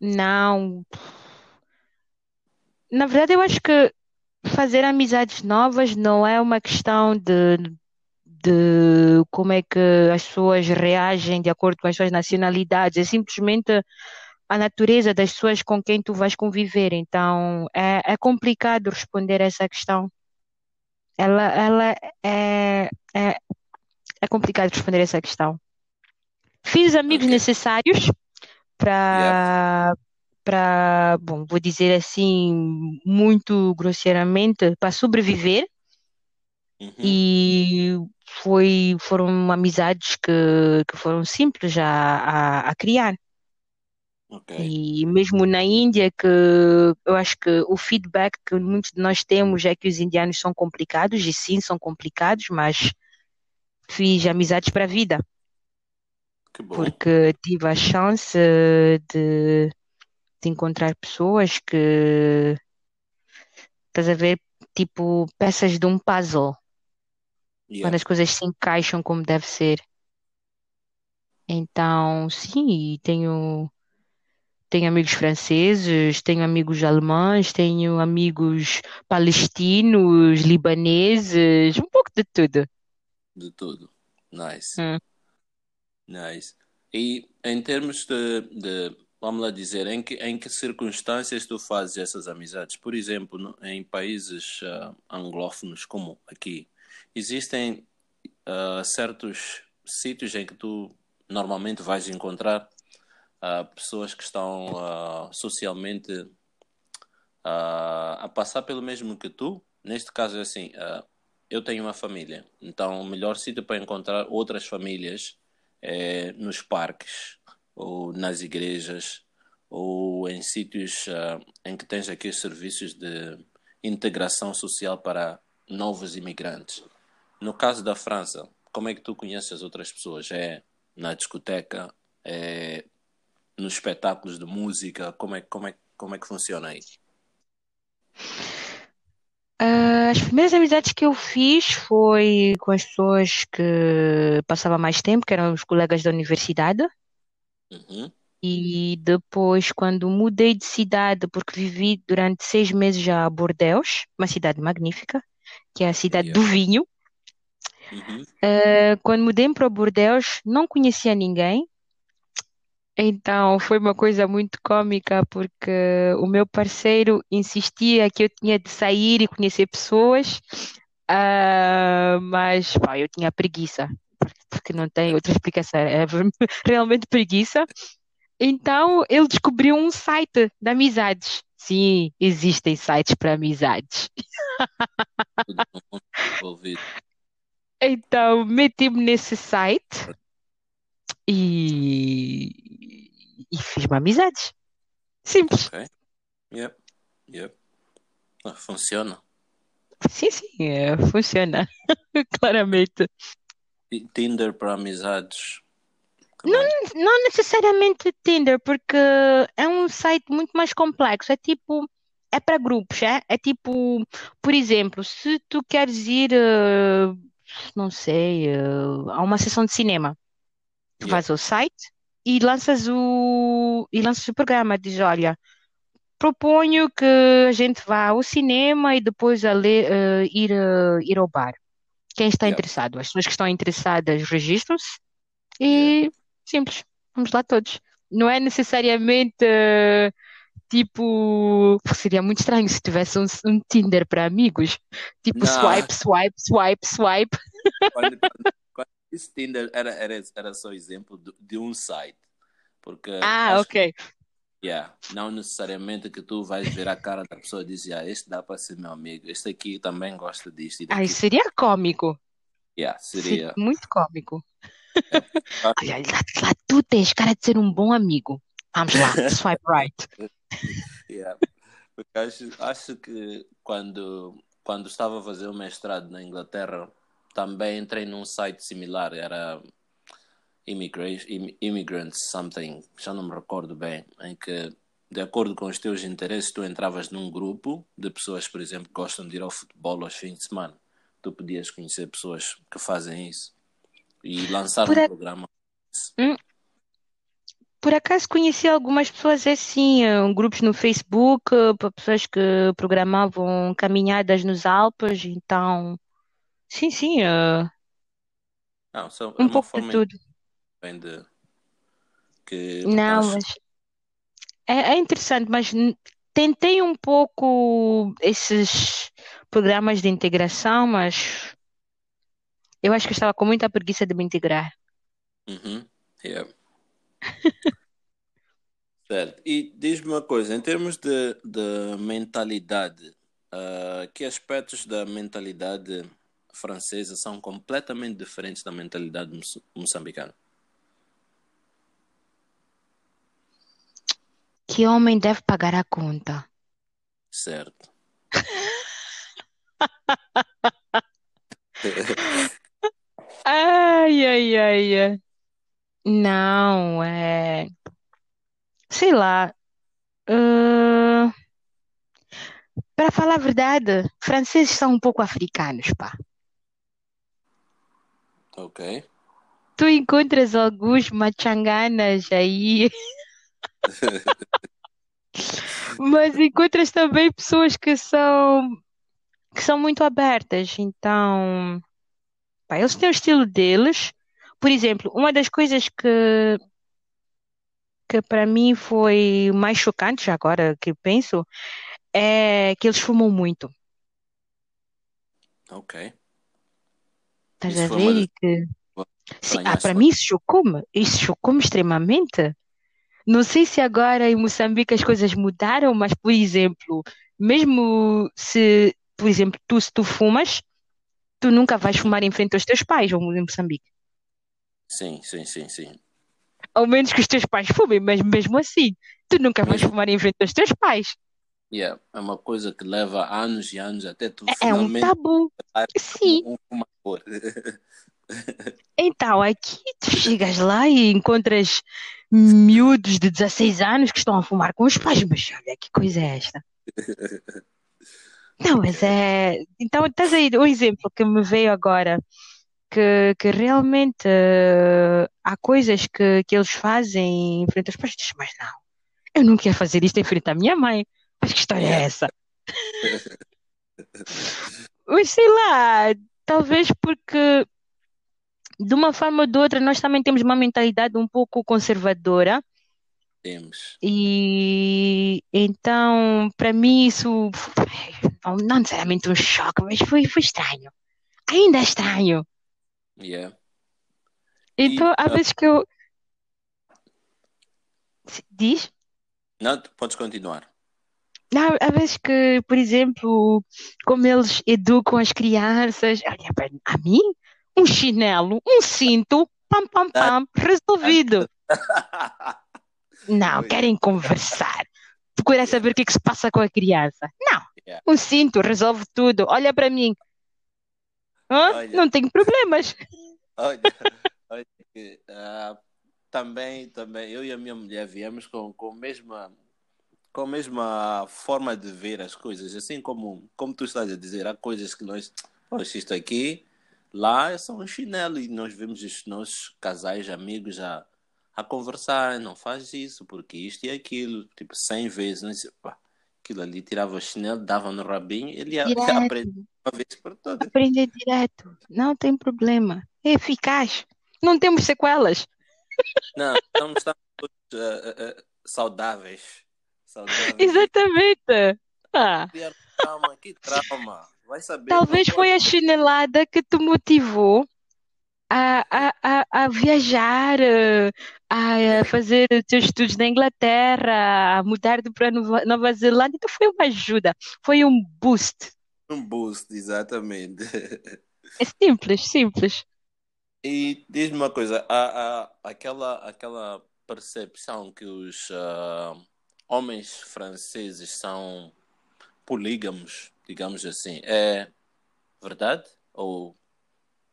Não, na verdade eu acho que fazer amizades novas não é uma questão de, de como é que as pessoas reagem de acordo com as suas nacionalidades, é simplesmente a natureza das pessoas com quem tu vais conviver. Então é, é complicado responder essa questão. Ela, ela é, é, é complicado responder essa questão. Fiz os amigos Ok. necessários Yeah. para para, bom, vou dizer assim, muito grosseiramente, para sobreviver Uhum. e foi, foram amizades que, que foram simples a, a, a criar. Ok. E mesmo na Índia, que eu acho que o feedback que muitos de nós temos é que os indianos são complicados, e sim, são complicados, mas fiz amizades para a vida. Porque tive a chance de, de encontrar pessoas que, estás a ver, tipo peças de um puzzle, quando Yeah. as coisas se encaixam como deve ser. Então, sim, tenho. Tenho amigos franceses, tenho amigos alemães, tenho amigos palestinos, libaneses, um pouco de tudo. De tudo. Nice. Hum. Nice. E em termos de, de vamos lá dizer, em que, em que circunstâncias tu fazes essas amizades? Por exemplo, no, em países uh, anglófonos como aqui, existem uh, certos sítios em que tu normalmente vais encontrar uh, pessoas que estão socialmente a passar pelo mesmo que tu. Neste caso é assim, eu tenho uma família, então o melhor sítio para encontrar outras famílias é nos parques ou nas igrejas ou em sítios uh, em que tens aqui os serviços de integração social para novos imigrantes. No caso da França, como é que tu conheces as outras pessoas? É na discoteca? É nos espetáculos de música? Como é, como é, como é que funciona aí? As primeiras amizades que eu fiz foi com as pessoas que passava mais tempo, que eram os colegas da universidade. Uhum. E depois, quando mudei de cidade, porque vivi durante seis meses já a Bordeaux, uma cidade magnífica, que é a cidade do vinho. Uhum. Uh, quando mudei para Bordeaux, não conhecia ninguém. Então foi uma coisa muito cômica, porque o meu parceiro insistia que eu tinha de sair e conhecer pessoas, uh, mas pá, eu tinha preguiça, porque não tem outra explicação, é realmente preguiça. Então ele descobriu um site de amizades. Sim, existem sites para amizades. Então meti-me nesse site e, e fiz-me amizades. Simples. Ok. Yep. Yep. Ah, funciona. Sim, sim, é, funciona. Claramente. Tinder para amizades não, não necessariamente Tinder, porque é um site muito mais complexo. É tipo, é para grupos, é? É tipo, por exemplo, se tu queres ir, uh, não sei, uh, a uma sessão de cinema, tu Yeah. vais ao site e lanças o, e lanças o programa, diz, olha, proponho que a gente vá ao cinema e depois a ler, uh, ir, uh, ir ao bar. Quem está Yeah. interessado? As pessoas que estão interessadas registram-se Yeah. e Simples. Vamos lá todos. Não é necessariamente uh, tipo. Seria muito estranho se tivesse um, um Tinder para amigos. Tipo Não. swipe, swipe, swipe, swipe. Quando, quando, quando esse Tinder era, era, era só exemplo de, de um site. Porque Ah, ok. Yeah. Não necessariamente que tu vais ver a cara da pessoa e dizer, ah, este dá para ser meu amigo, este aqui também gosta disto Ai, seria cômico. Yeah, Seria seria. muito cômico. Olha, lá, lá tu tens cara de ser um bom amigo. Vamos lá, swipe right. yeah. Porque acho, acho que quando, quando estava a fazer o mestrado na Inglaterra, também entrei num site similar, era Immigrants Something, já não me recordo bem, em que, de acordo com os teus interesses, tu entravas num grupo de pessoas, por exemplo, que gostam de ir ao futebol aos fins de semana. Tu podias conhecer pessoas que fazem isso e lançar Por, um a- programa. por acaso conheci algumas pessoas assim, eh, grupos no Facebook, eh, para pessoas que programavam caminhadas nos Alpes, então, sim, sim, eh, Não, só, é um uma pouco de forma tudo. bem de que Não, mas é, é interessante, mas n- tentei um pouco esses programas de integração, mas eu acho que eu estava com muita preguiça de me integrar. Uhum. Yeah. Certo. E diz-me uma coisa, em termos de, de mentalidade, ah, que aspectos da mentalidade francesa são completamente diferentes da mentalidade moça- moçambicana? Que homem deve pagar a conta? Certo. Ai, ai, ai, ai. Não, é. Sei lá. ah, para falar a verdade, franceses são um pouco africanos, pá. Ok. Tu encontras alguns machanganas aí, mas encontras também pessoas que são que são muito abertas. Então, pá, eles têm o estilo deles. Por exemplo, uma das coisas que que para mim foi mais chocante, agora que penso, é que eles fumam muito. Ok. Estás a ver? E que, sim, ah, para mim isso chocou-me. Isso chocou-me extremamente. Não sei se agora em Moçambique as coisas mudaram, mas, por exemplo, mesmo se, por exemplo, tu se tu fumas, tu nunca vais fumar em frente aos teus pais ou em Moçambique. Sim, sim, sim, sim. Ao menos que os teus pais fumem, mas mesmo assim, tu nunca vais fumar em frente aos teus pais. Yeah, é uma coisa que leva anos e anos até tu É é um tabu. Sim. um, um fumador. Então, aqui tu chegas lá e encontras miúdos de 16 anos que estão a fumar com os pais, mas olha que coisa é esta? Não, mas é. Então, estás aí um exemplo que me veio agora, que, que realmente eh, há coisas que, que eles fazem em frente aos pais, mas não, eu não quero fazer isto em frente à minha mãe. Mas que história é essa? Mas sei lá, talvez porque de uma forma ou de outra nós também temos uma mentalidade um pouco conservadora. Temos. E então, para mim, isso não, não necessariamente um choque, mas foi, foi estranho. Ainda é estranho. Yeah. Então, E há ah, vezes que eu. Diz? não, podes continuar. Não, há vezes que, por exemplo, como eles educam as crianças, olha, para a mim, um chinelo, um cinto, pam, pam, pam, resolvido. Não, querem conversar. Procurar saber o que é que se passa com a criança. Não, um cinto resolve tudo. Olha para mim. Hã? Olha, Não tenho problemas. olha, olha que ah, também, também, eu e a minha mulher viemos com, com a mesma, com a mesma forma de ver as coisas, assim como, como tu estás a dizer, há coisas que nós, poxa, isto aqui, lá é só um chinelo e nós vemos os nossos casais, amigos a, a conversar, não faz isso, porque isto e aquilo, tipo, cem vezes, não sei, pá, aquilo ali, tirava o chinelo, dava no rabinho, ele Direto. uma vez por todas. Aprender direto. Não tem problema. É eficaz. Não temos sequelas. Não, estamos, estamos todos ah, ah, saudáveis, Exatamente. Ah, trauma, que trauma, vai saber, talvez foi a chinelada que te motivou a, a, a, a viajar, eh, a, a fazer os teus estudos na Inglaterra, a mudar para Nova, Nova Zelândia. Então foi uma ajuda. Foi um boost. Um boost, exatamente. É simples, simples. E diz-me uma coisa, há, há aquela, aquela percepção que os ah, homens franceses são polígamos, digamos assim, é verdade ou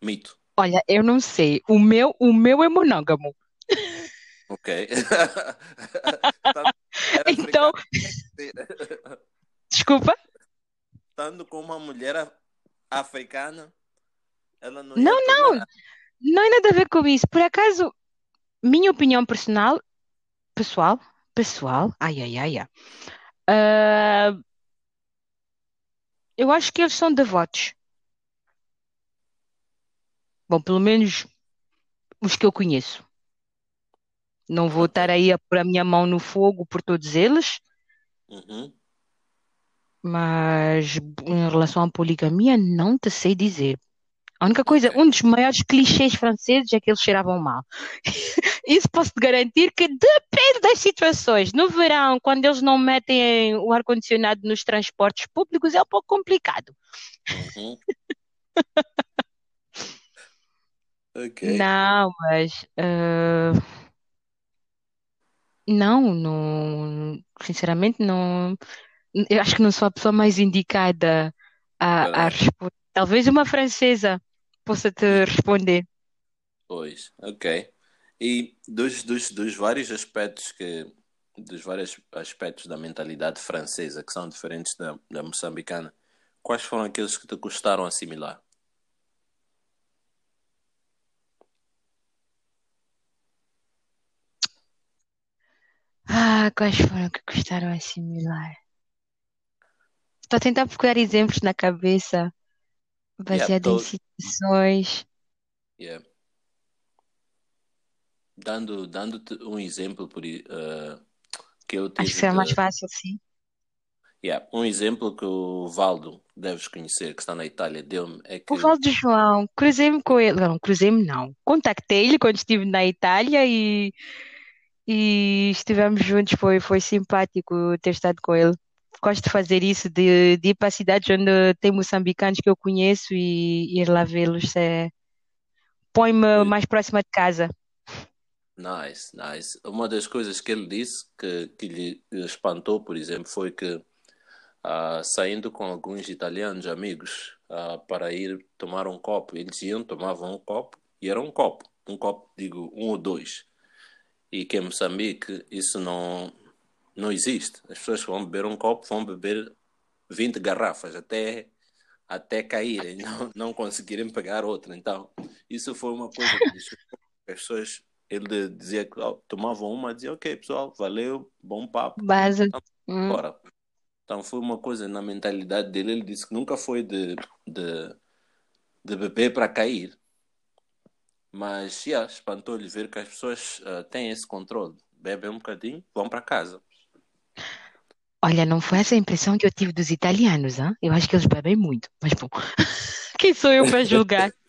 mito? Olha, eu não sei. O meu, o meu é monógamo. Ok. Mulher Então, desculpa. Estando com uma mulher africana, ela não Não, não, tornar. não tem nada a ver com isso. Por acaso, minha opinião personal, pessoal, pessoal, ai, ai, ai, ai. Ah, eu acho que eles são devotos. Bom, pelo menos os que eu conheço. Não vou estar aí a pôr a minha mão no fogo por todos eles, Uhum. mas em relação à poligamia, não te sei dizer. A única coisa, um dos maiores clichês franceses é que eles cheiravam mal. Isso posso te garantir que depende das situações. No verão, quando eles não metem o ar-condicionado nos transportes públicos, é um pouco complicado. Uhum. Ok. Não, mas ah, não, não, sinceramente não. Eu acho que não sou a pessoa mais indicada a, a responder. Talvez uma francesa possa te responder. Pois, ok. E dos, dos, dos vários aspectos que dos vários aspectos da mentalidade francesa que são diferentes da, da moçambicana, quais foram aqueles que te custaram assimilar? Ah, quais foram que custaram assimilar? Estou a tentar procurar exemplos na cabeça, Yeah, baseado em tô, situações. yeah. dando, dando-te um exemplo por, uh, que eu Acho tive que será mais de. fácil, sim. Yeah, um exemplo que o Valdo deves conhecer, que está na Itália, deu-me, é O que. Valdo João, cruzei-me com ele. Não, cruzei-me não. Contactei-lhe quando estive na Itália e, e estivemos juntos. Foi, foi simpático ter estado com ele. Gosto de fazer isso, de, de ir para cidades onde tem moçambicanos que eu conheço e ir lá vê-los. É, põe-me mais próxima de casa. Nice, nice. Uma das coisas que ele disse que, que lhe espantou, por exemplo, foi que ah, saindo com alguns italianos amigos ah, para ir tomar um copo, eles iam, tomavam um copo e era um copo, um copo, digo, um ou dois. E que em Moçambique isso não, não existe. As pessoas que vão beber um copo vão beber 20 garrafas até, até caírem, não, não conseguirem pegar outra. Então, isso foi uma coisa que as pessoas. Ele dizia que ó, tomavam uma, dizia, ok, pessoal, valeu, bom papo, Base. então, Hum. bora. Então foi uma coisa na mentalidade dele. Ele disse que nunca foi de, de, de beber para cair, mas yeah, espantou-lhe ver que as pessoas ah, têm esse controle. Bebem um bocadinho, vão para casa. Olha, não foi essa a impressão que eu tive dos italianos, hein? Eu acho que eles bebem muito. Mas bom, quem sou eu para julgar?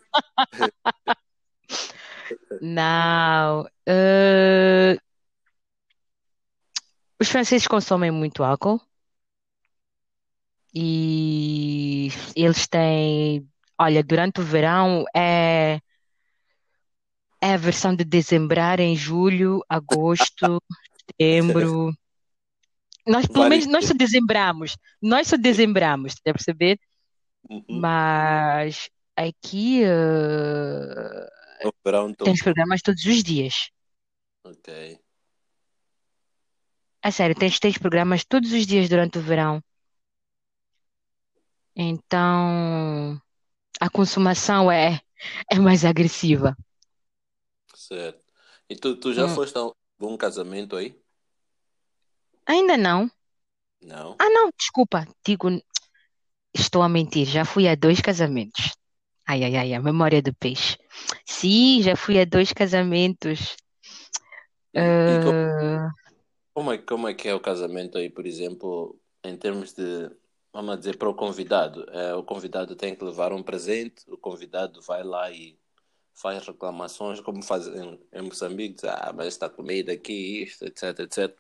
Não. eh, os franceses consomem muito álcool e eles têm. Olha, durante o verão é, é a versão de dezembrar em julho, agosto, setembro. Nós, pelo menos, nós só dezembramos. Nós só dezembramos, a perceber? Uhum. Mas aqui O verão todo. temos programas todos os dias. Ok. A sério, tens, tens programas todos os dias durante o verão. Então, a consumação é, é mais agressiva. Certo. E tu, tu já Hum, foste a um casamento aí? Ainda não. Não? Ah, não, desculpa. Digo, estou a mentir. Já fui a dois casamentos. Ai, ai, ai, a memória do peixe. Sim, já fui a dois casamentos. E, e co- Eh, como é, como é que é o casamento aí, por exemplo, em termos de, vamos dizer, para o convidado? É, o convidado tem que levar um presente, o convidado vai lá e faz reclamações, como fazem em Moçambique, diz, ah, mas esta comida aqui, isto, etc, etc.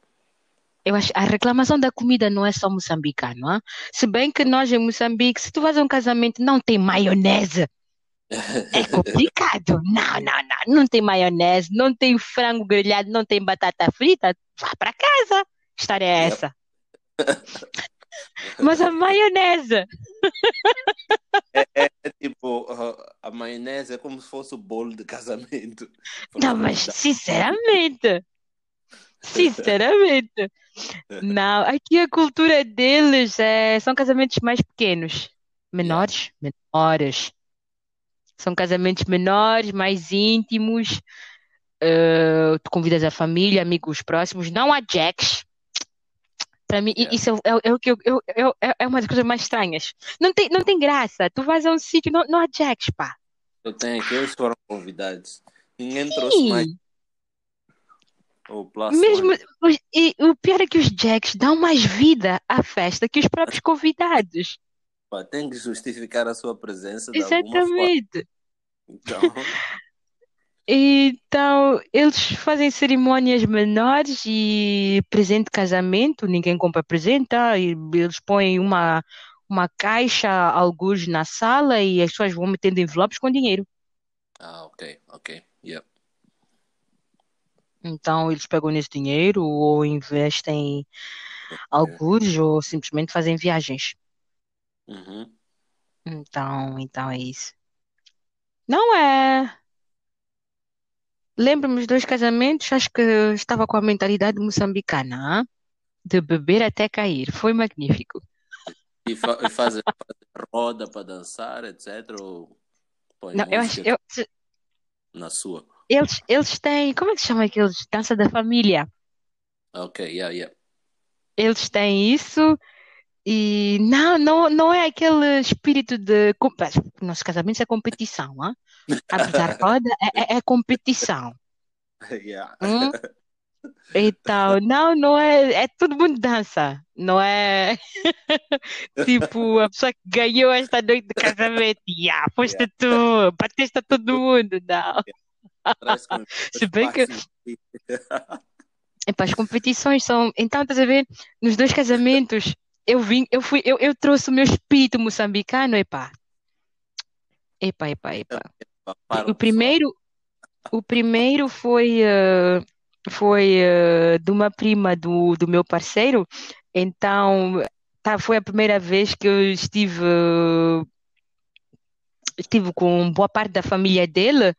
Eu acho, a reclamação da comida não é só moçambicano, ah? Se bem que nós em Moçambique, se tu vais a um casamento não tem maionese, é complicado. Não, não, não, não tem maionese, não tem frango grelhado, não tem batata frita, vá para casa. História é essa? Mas a maionese, É, é, é tipo, a maionese é como se fosse o bolo de casamento não, mas sinceramente, sinceramente, não. Aqui a cultura deles é, são casamentos mais pequenos, menores, menores. São casamentos menores, mais íntimos. eh, tu convidas a família, amigos próximos. Não há jacks. Para mim, Yeah. isso é, é, é é é uma das coisas mais estranhas. Não tem, não tem graça. Tu vais a um sítio, não, não há jacks, pá. Eu tenho aqueles que foram convidados. Ninguém trouxe mais Plus mesmo. os- E o pior é que os jacks dão mais vida à festa que os próprios convidados. Pá, tem que justificar a sua presença. Exatamente. Então, Então, eles fazem cerimônias menores e presente de casamento, ninguém compra presente, tá? E eles põem uma, uma caixa, alguns na sala e as pessoas vão metendo envelopes com dinheiro. ah, ok, ok. Yeah. Então, eles pegam nesse dinheiro ou investem ok. alguns ou simplesmente fazem viagens. Uhum. Então, então é isso. Não é. Lembro-me dos dois casamentos, acho que estava com a mentalidade moçambicana, de beber até cair. Foi magnífico. E, fa e roda para dançar, etc. Ou põe Não, eu acho, eu, na sua? Eles, eles têm, como é que se chama aqueles? Dança da família. Ok, yeah, yeah. Eles têm isso e não, não, não é aquele espírito de. Nossos casamentos é competição, hã? A pesar roda é, é, é competição. Yeah. Hum? Então, não, não é, é todo mundo dança, não é tipo a pessoa que ganhou esta noite de casamento, yeah, foste Yeah. tu, bateste a todo mundo, não. Se bem que, epá, as competições são, então estás a ver, nos dois casamentos, eu vim, eu fui, eu, eu trouxe o meu espírito moçambicano, epá, epá, epá, epá. O primeiro, o primeiro foi, eh, foi eh, de uma prima do, do meu parceiro, então tá, foi a primeira vez que eu estive, estive com boa parte da família dele.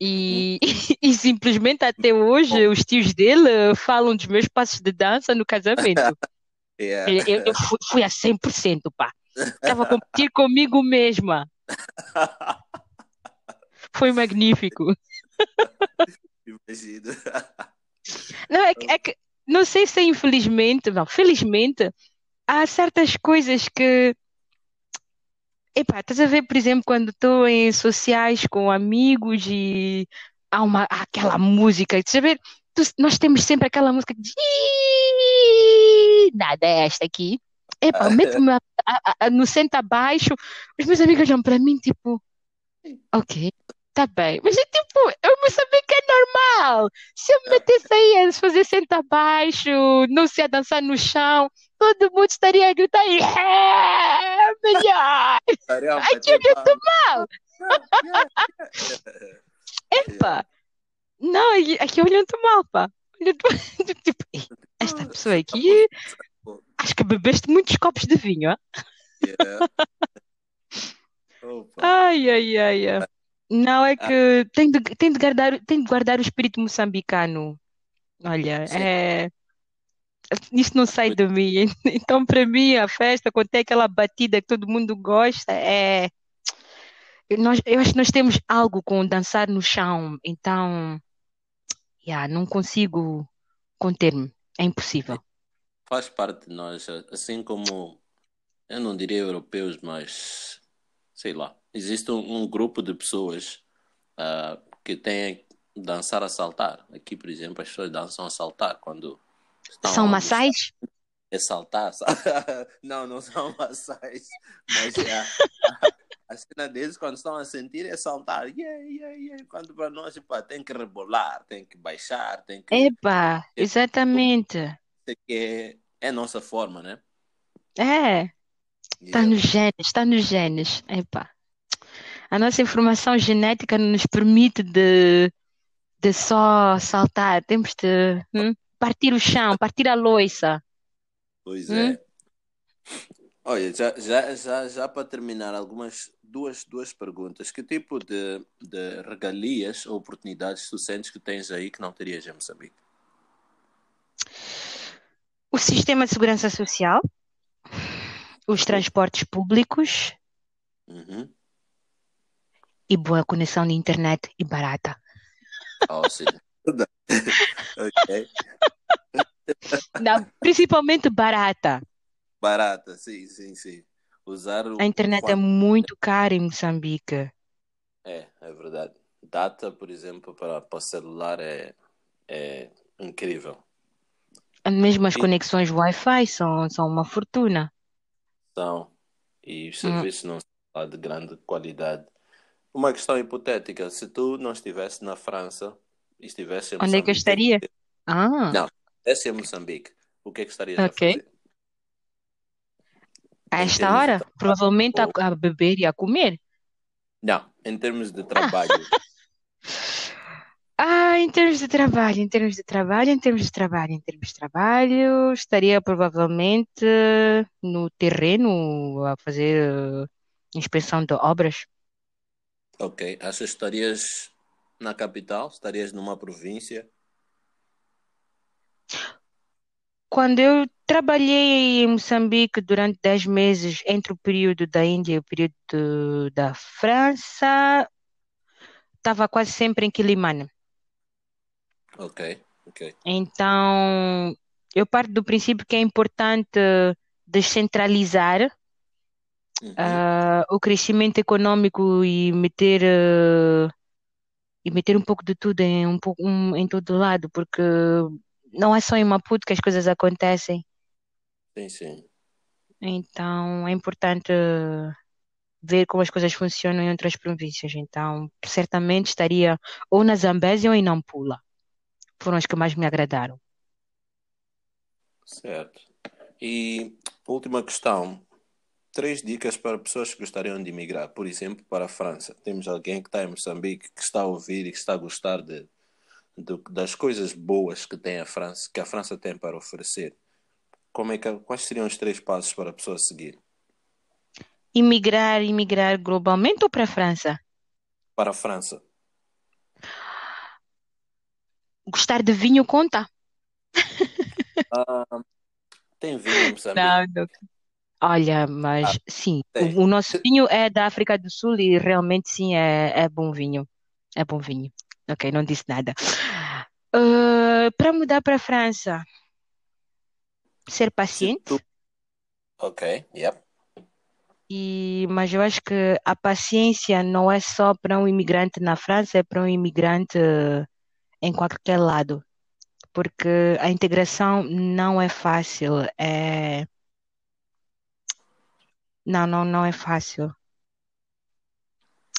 e, e simplesmente até hoje os tios dele falam dos meus passos de dança no casamento. Yeah. Eu, eu- fui, fui a 100%, pá. Estava a competir comigo mesma. Foi magnífico. Imagino. Não, é, que- é que, não sei se é infelizmente, não, felizmente, há certas coisas que, epá, estás a ver, por exemplo, quando estou em sociais com amigos e há uma, há aquela música, estás a ver, Tu- nós temos sempre aquela música "Ih, nada é esta aqui. Epá, mete-me a- a- a- no centro abaixo, os meus amigos olham para mim, tipo, ok, tá bem, mas é tipo, eu não sabia que é normal. Se eu me metesse aí a fazer senta abaixo, não sei a dançar no chão, todo mundo estaria a gritar, é melhor. Caramba, olho mal. yeah, yeah. Epá, não, aqui olham tão mal, pá. Olham tão- Tipo, "Ei, esta pessoa aqui, acho que bebeste muitos copos de vinho, ah? Yeah. Opa. Ai, ai, ai, ai. Não, é que tem de, tem de guardar, tem de guardar o espírito moçambicano. Olha, Sim. é. Isso não sai de mim. Então, para mim, a festa, quando tem aquela batida que todo mundo gosta, é. eu- Nós, eu acho que nós temos algo com dançar no chão, então, yeah, não consigo conter-me. É impossível. Faz parte de nós, assim como eu não diria europeus, mas sei lá, existe um, um grupo de pessoas ah, que têm dançar a saltar. Aqui, por exemplo, as pessoas dançam a saltar quando São a maçais? É saltar, sa- não, não são maçãs, mas é a, a cena deles quando estão a sentir é saltar, yeah, yeah, yeah. quando para nós pá, tem que rebolar, tem que baixar, tem que Epá, exatamente. que é, é a nossa forma, né? É. Está Yeah. nos genes, está nos genes. Epá. A nossa informação genética nos permite de, de só saltar. Temos de hum, partir o chão, partir a loiça. Pois Hum? é. Olha, já, já, já, já para terminar, algumas duas, duas perguntas. Que tipo de, de regalias ou oportunidades tu sentes que tens aí que não terias em Moçambique? O sistema de segurança social, os transportes públicos Uhum. e boa conexão de internet e barata. Oh, sim. Ok. Não, principalmente barata. Barata, sim, sim, sim. Usar o A internet é muito cara em Moçambique. É, é verdade. Data, por exemplo, para, para celular é, é incrível. Mesmo as E- conexões Wi-Fi são, são uma fortuna. Então, e Hum. os serviços não são de grande qualidade. Uma questão hipotética, se tu não estivesse na França estivesse em Onde é que eu Moçambique, estaria? Ah, Não. estivesse em Moçambique, o que é que estarias a Ok. fazer? a esta hora, trabalho provavelmente a, ou- a beber e a comer. Não, em termos Ah. de trabalho. Ah, em termos de trabalho, em termos de trabalho, em termos de trabalho, em termos de trabalho, estaria provavelmente no terreno a fazer eh, inspeção de obras. Ok. Achas que estarias na capital? Estarias numa província? Quando eu trabalhei em Moçambique durante 10 meses, entre o período da Índia e o período da França, estava quase sempre em Quilimane. Ok, ok. Então, eu parto do princípio que é importante descentralizar Uhum. ah, o crescimento econômico e meter, ah, e meter um pouco de tudo em, um pouco, um, em todo lado, porque não é só em Maputo que as coisas acontecem. Sim, sim. Então é importante ver como as coisas funcionam em outras províncias. Então, certamente estaria ou na Zambésia ou em Nampula. Foram as que mais me agradaram. Certo. E última questão. Três dicas para pessoas que gostariam de emigrar, por exemplo, para a França. Temos alguém que está em Moçambique, que está a ouvir e que está a gostar de, de das coisas boas que tem a França, que a França tem para oferecer. Como é que, quais seriam os três passos para a pessoa seguir? Imigrar, imigrar globalmente ou para a França? Para a França. Gostar de vinho conta? Ah, tem vinho em Moçambique? Não, não. Olha, mas Ah, sim, tem. o, o nosso vinho é da África do Sul e realmente sim é, é bom vinho. É bom vinho. Ok, não disse nada. Ah, para mudar para a França, ser Se paciente, tu... Ok, yep. e, mas eu acho que a paciência não é só para um imigrante na França, é para um imigrante eh, em qualquer lado, porque a integração não é fácil. É... Não, não, não é fácil.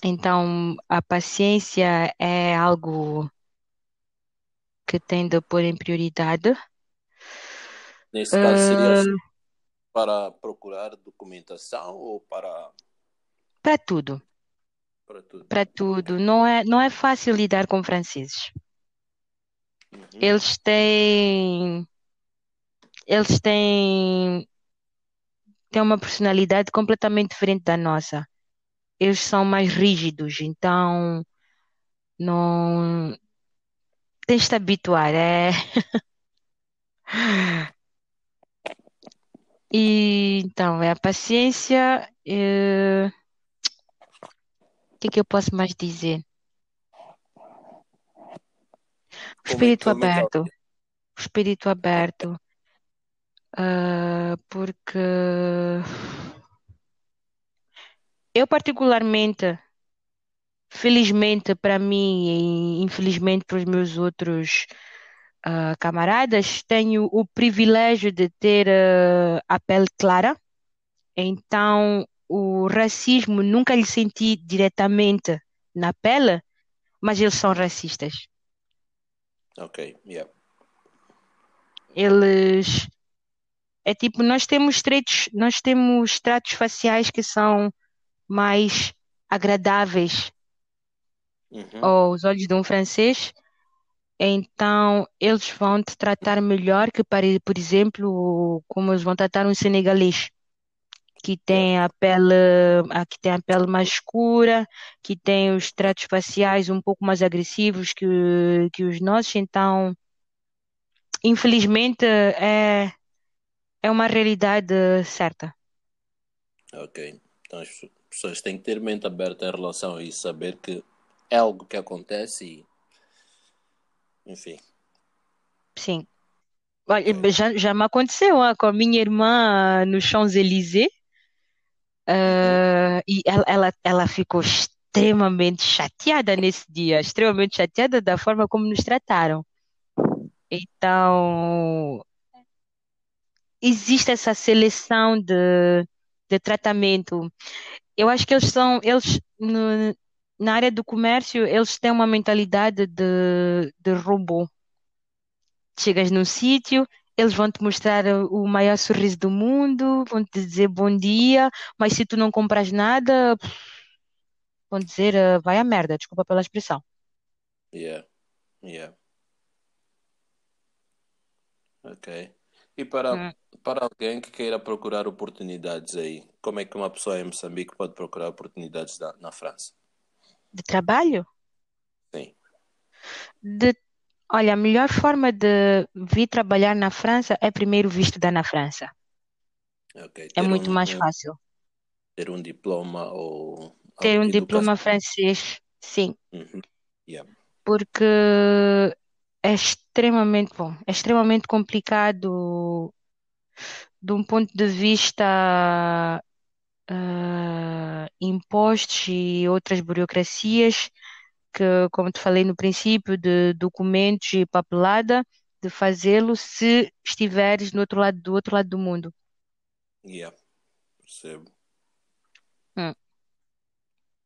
Então, a paciência é algo que tem de pôr em prioridade. Nesse caso, seria Ah, para procurar documentação ou para, para tudo, para tudo? para tudo. Não é, não é fácil lidar com franceses. Uhum. Eles têm, eles têm, têm uma personalidade completamente diferente da nossa. Eles são mais rígidos, então não tens de te habituar. É... E então, é a paciência. eh, O que é que eu posso mais dizer? O é, espírito é aberto. O espírito aberto. Ah, porque eu, particularmente, felizmente para mim e infelizmente para os meus outros ah, camaradas, tenho o privilégio de ter ah, a pele clara. Então, o racismo nunca lhe senti diretamente na pele, mas eles são racistas. Ok, yeah. Eles é tipo, nós temos tratos, nós temos tratos faciais que são mais agradáveis Uhum. aos olhos de um francês, então eles vão te tratar melhor que, para, por exemplo, como eles vão tratar um senegalês. que tem a pele, a que tem a pele mais escura, que tem os tratos faciais um pouco mais agressivos que, que os nossos, então, infelizmente, é, é uma realidade certa. Ok. Então as pessoas têm que ter mente aberta em relação a isso, saber que é algo que acontece e, enfim. Sim. Olha, já, já me aconteceu ah, com a minha irmã nos Champs-Élysées, ah, e ela, ela, ela ficou extremamente chateada nesse dia, extremamente chateada da forma como nos trataram. Então, existe essa seleção de, de tratamento. Eu acho que eles são, eles no- na área do comércio, eles têm uma mentalidade de, de robô. Chegas num sítio, eles vão te mostrar o maior sorriso do mundo, vão te dizer bom dia, mas se tu não compras nada, vão dizer eh, vai à merda, desculpa pela expressão. Yeah. Yeah. Ok. E para, Hum, para alguém que queira procurar oportunidades aí, como é que uma pessoa em Moçambique pode procurar oportunidades na, na França? de trabalho? Sim. De, olha, a melhor forma de vir trabalhar na França é primeiro visto dar na França. Ok. É muito um, mais um- fácil. ter um diploma ou Ter um diploma francês, sim, Uhum. Yeah. porque é extremamente bom, é extremamente complicado de um ponto de vista ah, impostos e outras burocracias. que, como te falei no princípio, de documentos e papelada, de fazê-lo se estiveres no outro lado, do outro lado do mundo. Yeah, percebo. Hum.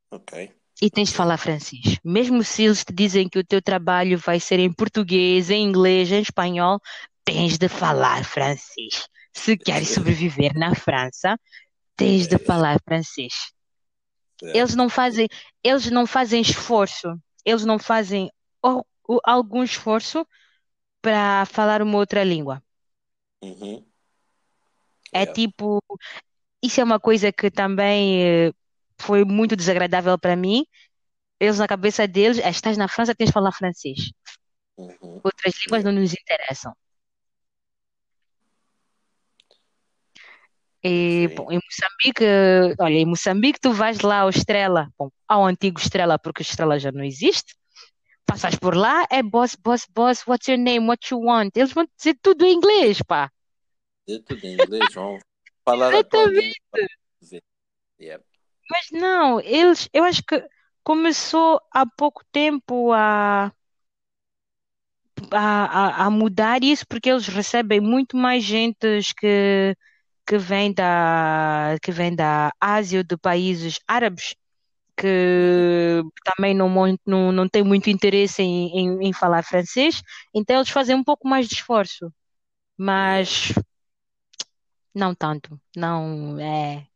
Ok. E tens de falar francês. Mesmo se eles te dizem que o teu trabalho vai ser em português, em inglês, em espanhol, tens de falar francês. Se queres sobreviver na França, tens de É, falar francês. Eles certo. não fazem, eles não fazem esforço. Eles não fazem algum esforço para falar uma outra língua. Uhum. É Yeah. tipo, isso é uma coisa que também eh, foi muito desagradável para mim. Eles na cabeça deles, "Ah, estás na França, tens de falar francês. Uhum. Outras línguas não nos interessam. E, bom, em Moçambique, olha, em Moçambique tu vais lá ao Estrela, bom, ao antigo Estrela, porque o Estrela já não existe. Passas por lá, é boss, boss, boss, what's your name, what you want? Eles vão dizer tudo em inglês, pá. É tudo em inglês, vão falar a tua Exatamente. língua. Yeah. Mas não, eles, eu acho que começou há pouco tempo a, a, a, mudar isso, porque eles recebem muito mais gentes que, que vem da, que vem da Ásia, de países árabes, que também não, não, não têm muito interesse em, em, em falar francês, então eles fazem um pouco mais de esforço, mas não tanto, não é.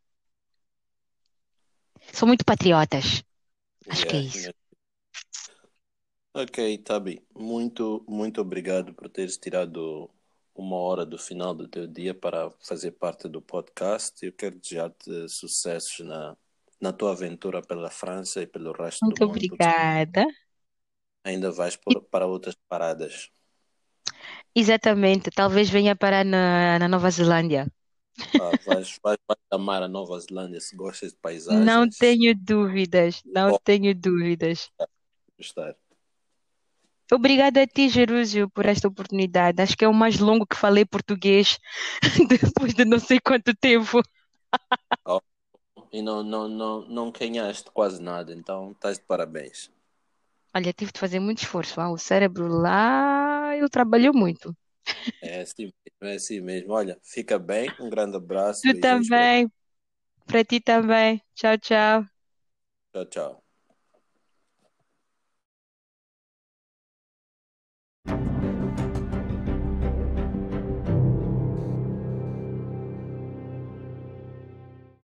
São muito patriotas, acho que é Yeah. isso. Yeah. Ok, Tabi, muito, muito obrigado por teres tirado uma hora do final do teu dia para fazer parte do podcast. Eu quero desejar-te sucessos na, na tua aventura pela França e pelo resto do Muito mundo, porque obrigada. ainda vais por, para outras paradas. Exatamente, talvez venha parar na, na Nova Zelândia. Ah, vais, vais, vais amar a Nova Zelândia se gostas de Não paisagens. tenho dúvidas, não tenho dúvidas. gostar. Obrigada a ti, Jerúsio, por esta oportunidade. Acho que é o mais longo que falei português depois de não sei quanto tempo. Oh, e não, não, não, não ganhaste quase nada, então estás de parabéns. Olha, tive de fazer muito esforço. ah, O cérebro lá, ele trabalhou muito. É assim mesmo, é assim mesmo. Olha, fica bem, um grande abraço, Tu também, para ti também. Tchau, tchau. Tchau, tchau.